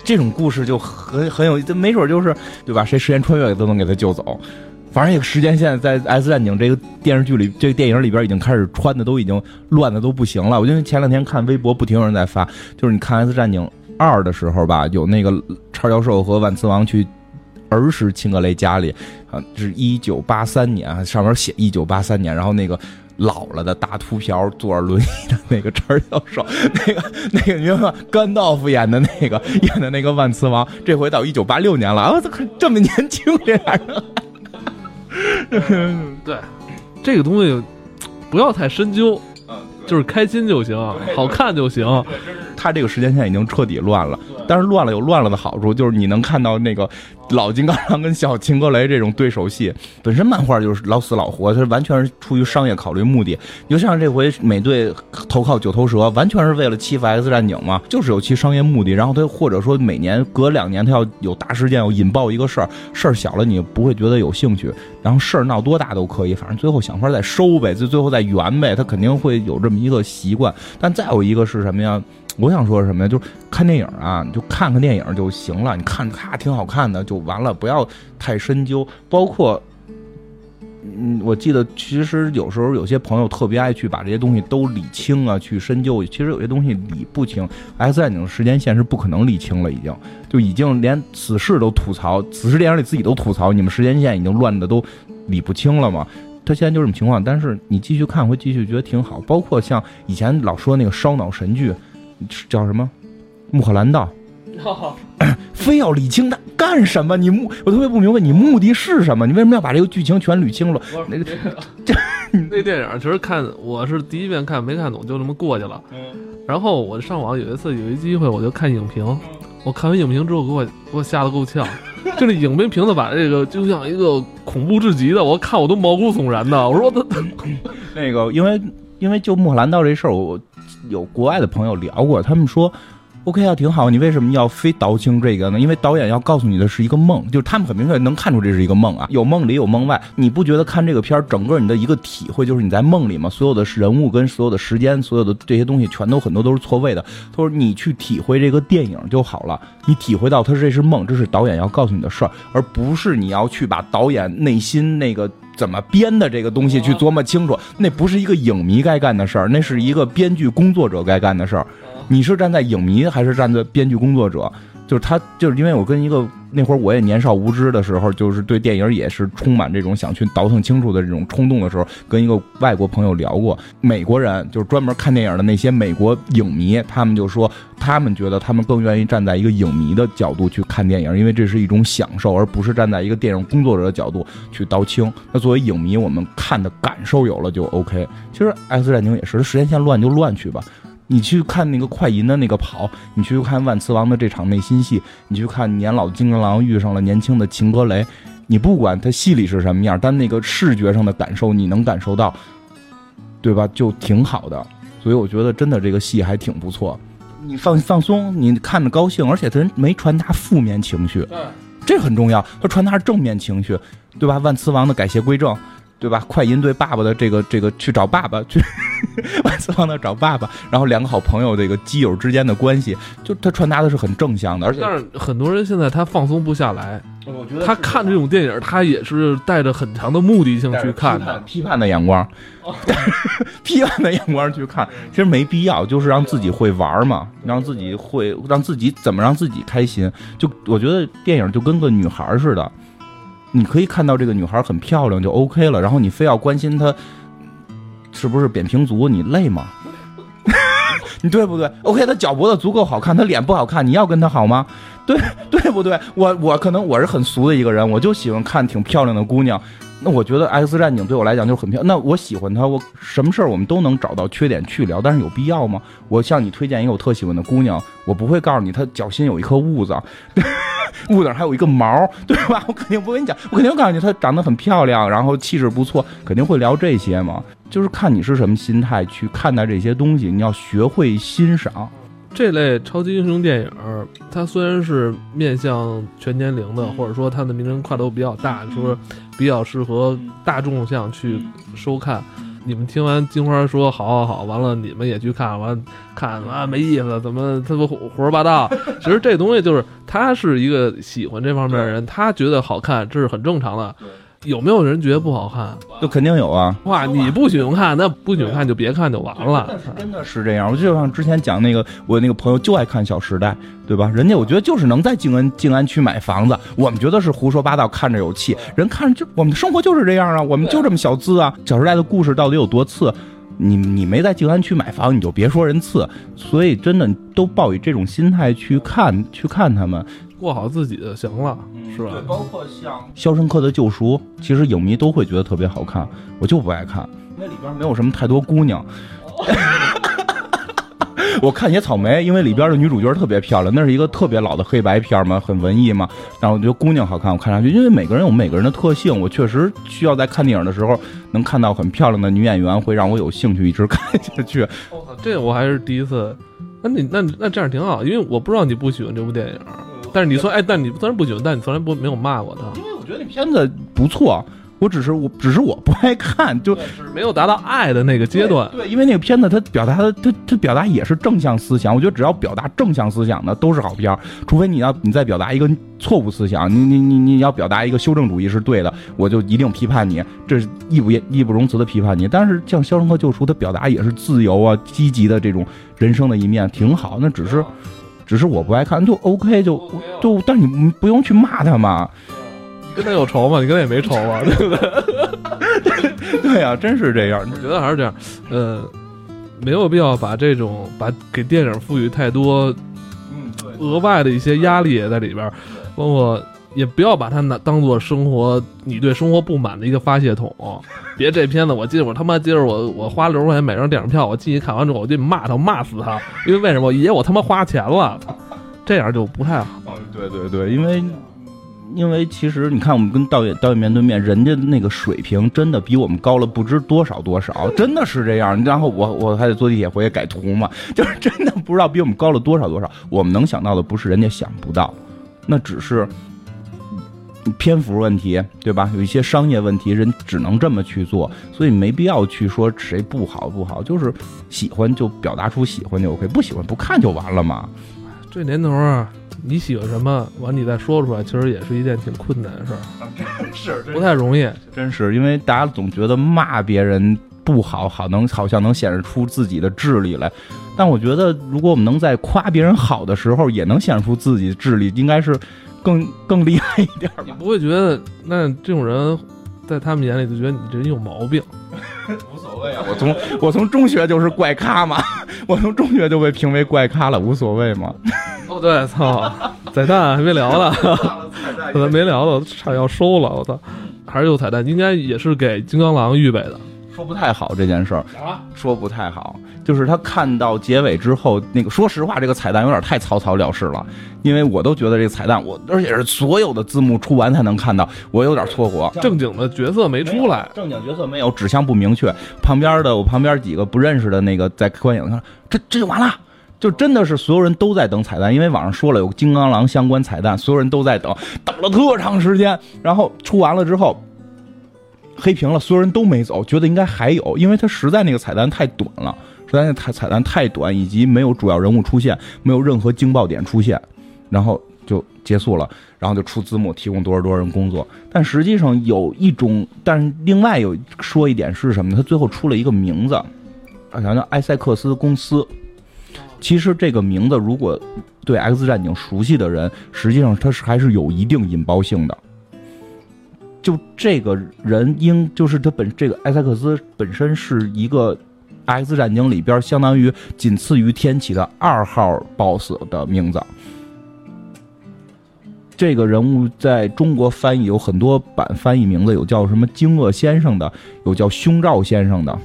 这种故事就很很有，没准就是对吧？谁时间穿越都能给他救走。反正这个时间线在《X 战警》这个电视剧里，这个电影里边已经开始穿的都已经乱的都不行了。我就前两天看微博，不停有人在发，就是你看《X 战警二》的时候吧，有那个超教授和万磁王去儿时秦格雷家里，啊，是一九八三年，上面写一九八三年，然后那个老了的大秃瓢坐着轮椅的那个陈教授，那个那个你看甘道夫演的那个演的那个万磁王，这回到一九八六年了，我操，这么年轻这俩人。对，这个东西不要太深究，就是开心就行，好看就行。他这个时间线已经彻底乱了，但是乱了有乱了的好处，就是你能看到那个。老金刚狼跟小秦格雷这种对手戏，本身漫画就是老死老活，它完全是出于商业考虑目的。你就像这回美队投靠九头蛇，完全是为了欺负 X 战警嘛，就是有其商业目的。然后他或者说每年隔两年他要有大事件，要引爆一个事儿，事儿小了你不会觉得有兴趣，然后事儿闹多大都可以，反正最后想法再收呗，就最后再圆呗，他肯定会有这么一个习惯。但再有一个是什么呀？我想说什么呀？就是看电影啊，你就看看电影就行了。你看它挺好看的就完了，不要太深究。包括，嗯，我记得其实有时候有些朋友特别爱去把这些东西都理清啊，去深究。其实有些东西理不清。X 战警时间线是不可能理清了，已经就已经连此事都吐槽，此事电影里自己都吐槽，你们时间线已经乱的都理不清了嘛。他现在就这么情况，但是你继续看会继续觉得挺好。包括像以前老说那个烧脑神剧。叫什么？穆赫兰道，非要理清他干什么？你目我特别不明白，你目的是什么？你为什么要把这个剧情全捋清楚？那个这 那电影其实看我是第一遍看没看懂，就这么过去了。然后我上网有一次有一机会，我就看影评。我看完影评之后，给我给我吓得够呛。就那影评评的把这个就像一个恐怖至极的，我看我都毛骨悚然的。我说他那个，因为因为就穆赫兰道这事儿，我。有国外的朋友聊过，他们说，OK 啊，挺好。你为什么要非倒清这个呢？因为导演要告诉你的是一个梦，就是他们很明确能看出这是一个梦啊，有梦里有梦外。你不觉得看这个片儿，整个你的一个体会就是你在梦里吗？所有的人物跟所有的时间，所有的这些东西，全都很多都是错位的。他说你去体会这个电影就好了，你体会到他这是梦，这是导演要告诉你的事儿，而不是你要去把导演内心那个。怎么编的这个东西去琢磨清楚，那不是一个影迷该干的事儿，那是一个编剧工作者该干的事儿。你是站在影迷还是站在编剧工作者？就是他，就是因为我跟一个。那会儿我也年少无知的时候，就是对电影也是充满这种想去倒腾清楚的这种冲动的时候，跟一个外国朋友聊过。美国人就是专门看电影的那些美国影迷，他们就说，他们觉得他们更愿意站在一个影迷的角度去看电影，因为这是一种享受，而不是站在一个电影工作者的角度去倒清。那作为影迷，我们看的感受有了就 OK。其实《X 战警》也是，时间线乱就乱去吧。你去看那个快银的那个跑，你去看万磁王的这场内心戏，你去看年老的金刚狼遇上了年轻的秦格雷，你不管他戏里是什么样，但那个视觉上的感受你能感受到，对吧？就挺好的。所以我觉得真的这个戏还挺不错。你放放松，你看着高兴，而且他没传达负面情绪，这很重要。他传达正面情绪，对吧？万磁王的改邪归正。对吧？快银对爸爸的这个这个去找爸爸去，万磁王那找爸爸，然后两个好朋友这个基友之间的关系，就他传达的是很正向的。而且，但是很多人现在他放松不下来，我觉得他看这种电影，他也是带着很强的目的性去看的，批判的眼光，批判的眼光去看，其实没必要，就是让自己会玩嘛，让自己会让自己怎么让自己开心。就我觉得电影就跟个女孩似的。你可以看到这个女孩很漂亮就 OK 了，然后你非要关心她是不是扁平足，你累吗？你对不对？OK，她脚脖子足够好看，她脸不好看，你要跟她好吗？对对不对？我我可能我是很俗的一个人，我就喜欢看挺漂亮的姑娘。那我觉得 X 战警对我来讲就是很漂亮。那我喜欢她，我什么事儿我们都能找到缺点去聊，但是有必要吗？我向你推荐一个我特喜欢的姑娘，我不会告诉你她脚心有一颗痦子。屋顶还有一个毛，对吧？我肯定不跟你讲，我肯定告诉你，她长得很漂亮，然后气质不错，肯定会聊这些嘛。就是看你是什么心态去看待这些东西，你要学会欣赏这类超级英雄电影。它虽然是面向全年龄的，或者说它的名人跨度比较大，说比较适合大众向去收看，你们听完金花说好好好，完了你们也去看，完看啊没意思，怎么他妈胡胡说八道？其实这东西就是他是一个喜欢这方面的人，他觉得好看，这是很正常的。有没有人觉得不好看？就肯定有啊。哇，你不喜欢看，那不喜欢看就别看就完了。真的是这样，我就像之前讲那个，我那个朋友就爱看《小时代》，对吧？人家我觉得就是能在静安静安区买房子，我们觉得是胡说八道，看着有气。人看着就我们的生活就是这样啊，我们就这么小资啊。《小时代》的故事到底有多次？你你没在静安区买房，你就别说人次。所以真的都抱以这种心态去看去看他们。过好自己就行了，是吧？对，包括像《肖申克的救赎》，其实影迷都会觉得特别好看，我就不爱看，因为里边没有什么太多姑娘。我看野草莓，因为里边的女主角特别漂亮，那是一个特别老的黑白片嘛，很文艺嘛。然后我觉得姑娘好看，我看上去，因为每个人有每个人的特性，我确实需要在看电影的时候能看到很漂亮的女演员，会让我有兴趣一直 看下去。我操，这我还是第一次。那你那那这样挺好，因为我不知道你不喜欢这部电影。但是你说，哎，但你虽然不喜欢，但你从来不没有骂过他，因为我觉得那片子不错，我只是我只是我不爱看，就没有达到爱的那个阶段。对，因为那个片子它表达的，它它表达也是正向思想，我觉得只要表达正向思想的都是好片儿，除非你要你再表达一个错误思想，你你你你要表达一个修正主义是对的，我就一定批判你，这是义不义不容辞的批判你。但是像《肖申克救赎》，它表达也是自由啊、积极的这种人生的一面，挺好。那只是。只是我不爱看，就 OK，就就，但你不用去骂他嘛。你跟他有仇吗？你跟他也没仇啊，对不对？对呀，真是这样。你觉得还是这样，呃，没有必要把这种把给电影赋予太多额外的一些压力也在里边，包括。也不要把它拿当做生活，你对生活不满的一个发泄筒。别这片子，我记得我他妈今儿我我花六十块钱买张电影票，我进去看完之后，我就骂他，骂死他。因为为什么？爷我他妈花钱了，这样就不太好。对对对，因为因为其实你看，我们跟导演导演面对面，人家那个水平真的比我们高了不知多少多少，真的是这样。然后我 我还得坐地铁回去改图嘛，就是真的不知道比我们高了多少多少。我们能想到的不是人家想不到，那只是。篇幅问题，对吧？有一些商业问题，人只能这么去做，所以没必要去说谁不好不好，就是喜欢就表达出喜欢就 OK，不喜欢不看就完了嘛。这年头啊，你喜欢什么，完你再说出来，其实也是一件挺困难的事儿，是不太容易。真是因为大家总觉得骂别人不好，好能好像能显示出自己的智力来，但我觉得如果我们能在夸别人好的时候，也能显示出自己的智力，应该是。更更厉害一点你不会觉得那这种人，在他们眼里就觉得你这人有毛病？无所谓啊，我从我从中学就是怪咖嘛，我从中学就被评为怪咖了，无所谓嘛。哦对，操，彩蛋还没聊呢，彩蛋没聊了，差点要收了，我操，还是有彩蛋，应该也是给金刚狼预备的。说不太好这件事儿，说不太好，就是他看到结尾之后，那个说实话，这个彩蛋有点太草草了事了，因为我都觉得这个彩蛋，我而且是所有的字幕出完才能看到，我有点错过，正经的角色没出来，正经角色没有，指向不明确，旁边的我旁边几个不认识的那个在观影，这这就完了，就真的是所有人都在等彩蛋，因为网上说了有金刚狼相关彩蛋，所有人都在等，等了特长时间，然后出完了之后。黑屏了，所有人都没走，觉得应该还有，因为他实在那个彩蛋太短了，实在那彩彩蛋太短，以及没有主要人物出现，没有任何惊爆点出现，然后就结束了，然后就出字幕，提供多少多少人工作。但实际上有一种，但是另外有说一点是什么呢？他最后出了一个名字，好像叫埃塞克斯公司。其实这个名字，如果对 X 战警熟悉的人，实际上它是还是有一定引爆性的。就这个人，应就是他本这个艾塞克斯本身是一个 X 战警里边相当于仅次于天启的二号 BOSS 的名字。这个人物在中国翻译有很多版翻译名字，有叫什么惊愕先生的，有叫胸罩先生的，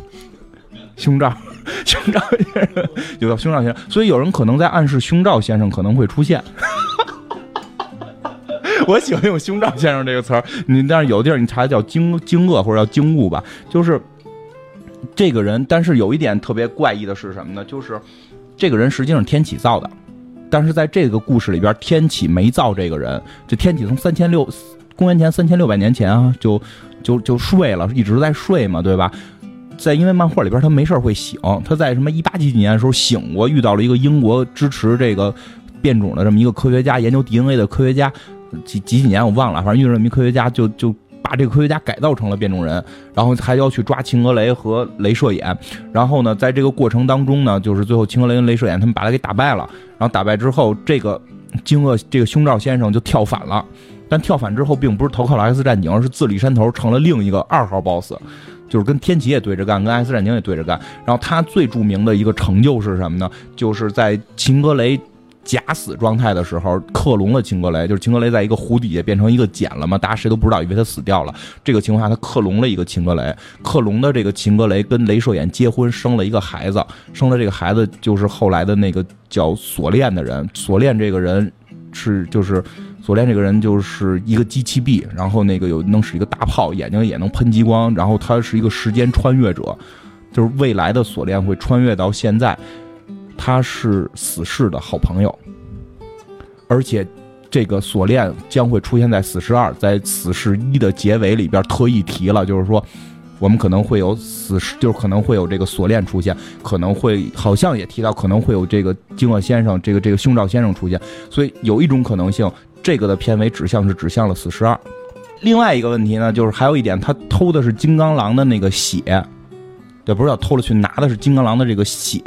胸罩 胸罩先生，有叫胸罩先生，所以有人可能在暗示胸罩先生可能会出现。我喜欢用“胸罩先生”这个词儿，你但是有地儿你查叫惊惊愕或者叫惊悟吧，就是这个人。但是有一点特别怪异的是什么呢？就是这个人实际上天启造的，但是在这个故事里边，天启没造这个人。这天启从三千六公元前三千六百年前啊，就就就睡了，一直在睡嘛，对吧？在因为漫画里边他没事儿会醒，他在什么一八几几年的时候醒过，遇到了一个英国支持这个变种的这么一个科学家，研究 DNA 的科学家，几几几年我忘了，反正遇到这么一科学家就就。把这个科学家改造成了变种人，然后还要去抓秦格雷和镭射眼，然后呢，在这个过程当中呢，就是最后秦格雷跟镭射眼他们把他给打败了，然后打败之后，这个惊愕这个胸罩先生就跳反了，但跳反之后并不是投靠了 X 战警，而是自立山头成了另一个二号 BOSS，就是跟天启也对着干，跟 X 战警也对着干。然后他最著名的一个成就是什么呢？就是在秦格雷。假死状态的时候克隆了秦格雷，就是秦格雷在一个湖底下变成一个茧了嘛，大家谁都不知道，以为他死掉了。这个情况下，他克隆了一个秦格雷，克隆的这个秦格雷跟镭射眼结婚，生了一个孩子，生了这个孩子就是后来的那个叫锁链的人。锁链这个人是就是锁链这个人就是一个机器臂，然后那个有能使一个大炮，眼睛也能喷激光，然后他是一个时间穿越者，就是未来的锁链会穿越到现在。他是死侍的好朋友，而且这个锁链将会出现在死侍二，在死侍一的结尾里边特意提了，就是说我们可能会有死侍，就是可能会有这个锁链出现，可能会好像也提到可能会有这个惊愕先生，这个这个胸罩先生出现，所以有一种可能性，这个的片尾指向是指向了死侍二。另外一个问题呢，就是还有一点，他偷的是金刚狼的那个血，对，不是要偷了去拿的是金刚狼的这个血。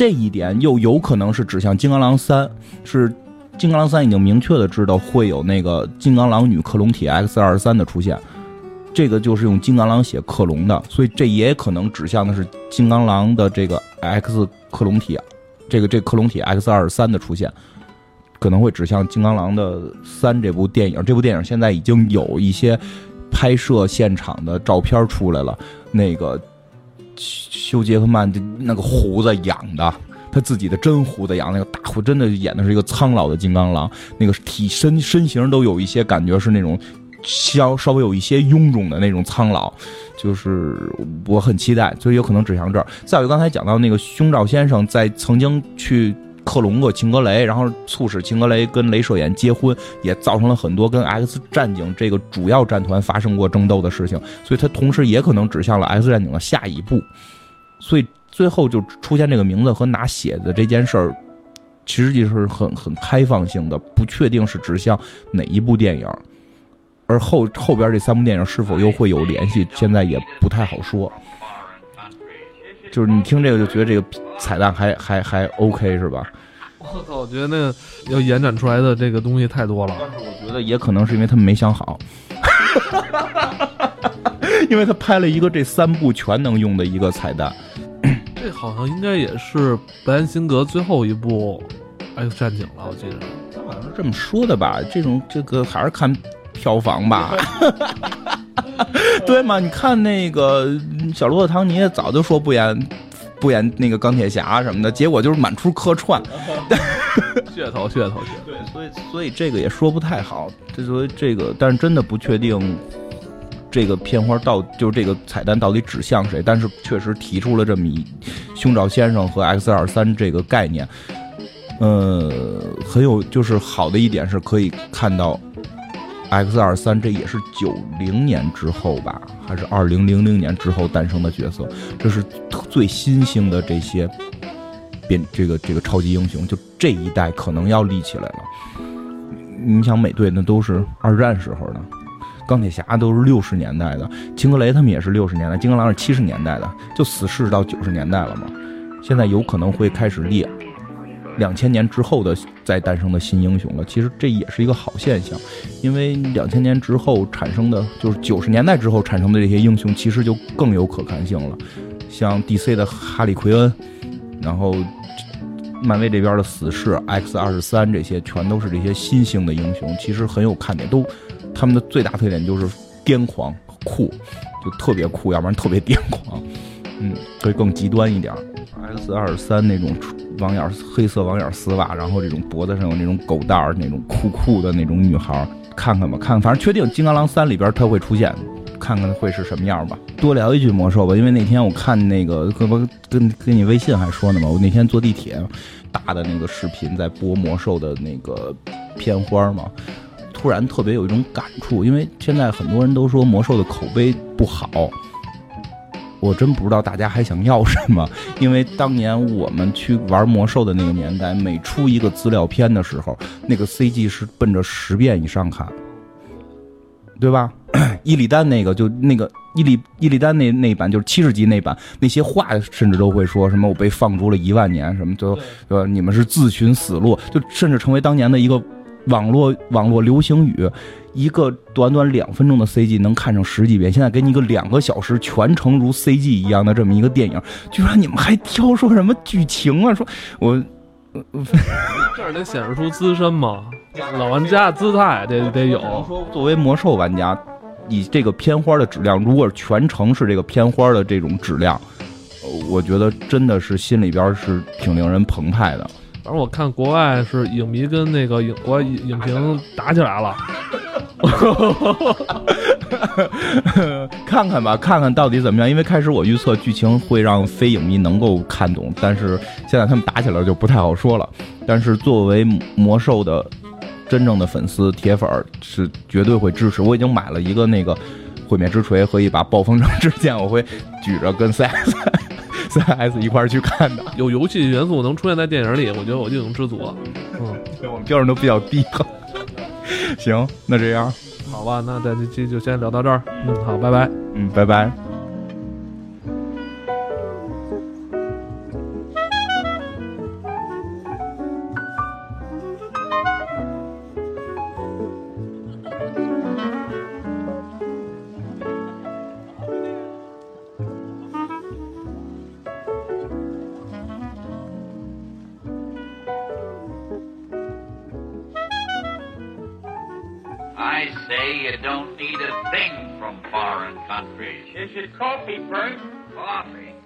这一点又有可能是指向《金刚狼三》，是《金刚狼三》已经明确的知道会有那个金刚狼女克隆体 X 二十三的出现，这个就是用金刚狼血克隆的，所以这也可能指向的是金刚狼的这个 X 克隆体，这个这克隆体 X 二十三的出现，可能会指向《金刚狼的三》这部电影。这部电影现在已经有一些拍摄现场的照片出来了，那个。修杰克曼的那个胡子养的，他自己的真胡子养那个大胡，真的演的是一个苍老的金刚狼，那个体身身形都有一些感觉是那种稍稍微有一些臃肿的那种苍老，就是我很期待，就有可能指向这儿。再有刚才讲到那个胸罩先生在曾经去。克隆过秦格雷，然后促使秦格雷跟镭射眼结婚，也造成了很多跟 X 战警这个主要战团发生过争斗的事情，所以它同时也可能指向了 X 战警的下一步，所以最后就出现这个名字和拿血的这件事儿，其实就是很很开放性的，不确定是指向哪一部电影，而后后边这三部电影是否又会有联系，现在也不太好说。就是你听这个就觉得这个彩蛋还还还 OK 是吧？我操，我觉得那个要延展出来的这个东西太多了。但是我觉得也可能是因为他们没想好，因为他拍了一个这三部全能用的一个彩蛋。这好像应该也是白恩辛格最后一部哎呦战警了，我记得。他好像是这么说的吧？这种这个还是看票房吧。对嘛？你看那个小罗伯特·唐尼早就说不演不演那个钢铁侠什么的，结果就是满处客串，噱头噱头。对，所以所以这个也说不太好。这所以这个，但是真的不确定这个片花到就是这个彩蛋到底指向谁。但是确实提出了这么一胸罩先生和 X 二三这个概念，呃，很有就是好的一点是可以看到。X 二三，这也是九零年之后吧，还是二零零零年之后诞生的角色？这是最新兴的这些变这个这个超级英雄，就这一代可能要立起来了。你想美队那都是二战时候的，钢铁侠都是六十年代的，秦格雷他们也是六十年代，金刚狼是七十年代的，就死侍到九十年代了嘛。现在有可能会开始立。两千年之后的再诞生的新英雄了，其实这也是一个好现象，因为两千年之后产生的就是九十年代之后产生的这些英雄，其实就更有可看性了。像 DC 的哈利奎恩，然后漫威这边的死侍 X 二十三，这些全都是这些新兴的英雄，其实很有看点。都他们的最大特点就是癫狂酷，就特别酷，要不然特别癫狂，嗯，会更极端一点。X 二三那种。网眼黑色网眼丝袜，然后这种脖子上有那种狗带儿，那种酷酷的那种女孩，看看吧，看，反正确定《金刚狼三》里边它会出现，看看会是什么样吧。多聊一句魔兽吧，因为那天我看那个，跟跟跟你微信还说呢嘛，我那天坐地铁，大的那个视频在播魔兽的那个片花嘛，突然特别有一种感触，因为现在很多人都说魔兽的口碑不好。我真不知道大家还想要什么，因为当年我们去玩魔兽的那个年代，每出一个资料片的时候，那个 CG 是奔着十遍以上看，对吧？伊利丹那个就那个伊利伊利丹那那版就是七十级那版，那些话甚至都会说什么我被放逐了一万年什么，就对吧？你们是自寻死路，就甚至成为当年的一个网络网络流行语。一个短短两分钟的 CG 能看上十几遍，现在给你一个两个小时全程如 CG 一样的这么一个电影，居然你们还挑说什么剧情啊？说我这儿得显示出资深嘛，老玩家姿态得得有。作为魔兽玩家，以这个片花的质量，如果全程是这个片花的这种质量，我觉得真的是心里边是挺令人澎湃的。反正我看国外是影迷跟那个影国外影评打起来了。看看吧，看看到底怎么样。因为开始我预测剧情会让非影迷能够看懂，但是现在他们打起来就不太好说了。但是作为魔兽的真正的粉丝铁粉是绝对会支持。我已经买了一个那个毁灭之锤和一把暴风城之剑，我会举着跟 CS CS 一块儿去看的。有游戏元素能出现在电影里，我觉得我就已经知足了。嗯，我们标准都比较低。行，那这样，好吧，那咱这期就先聊到这儿。嗯，好，拜拜。嗯，拜拜。coffee first. Coffee?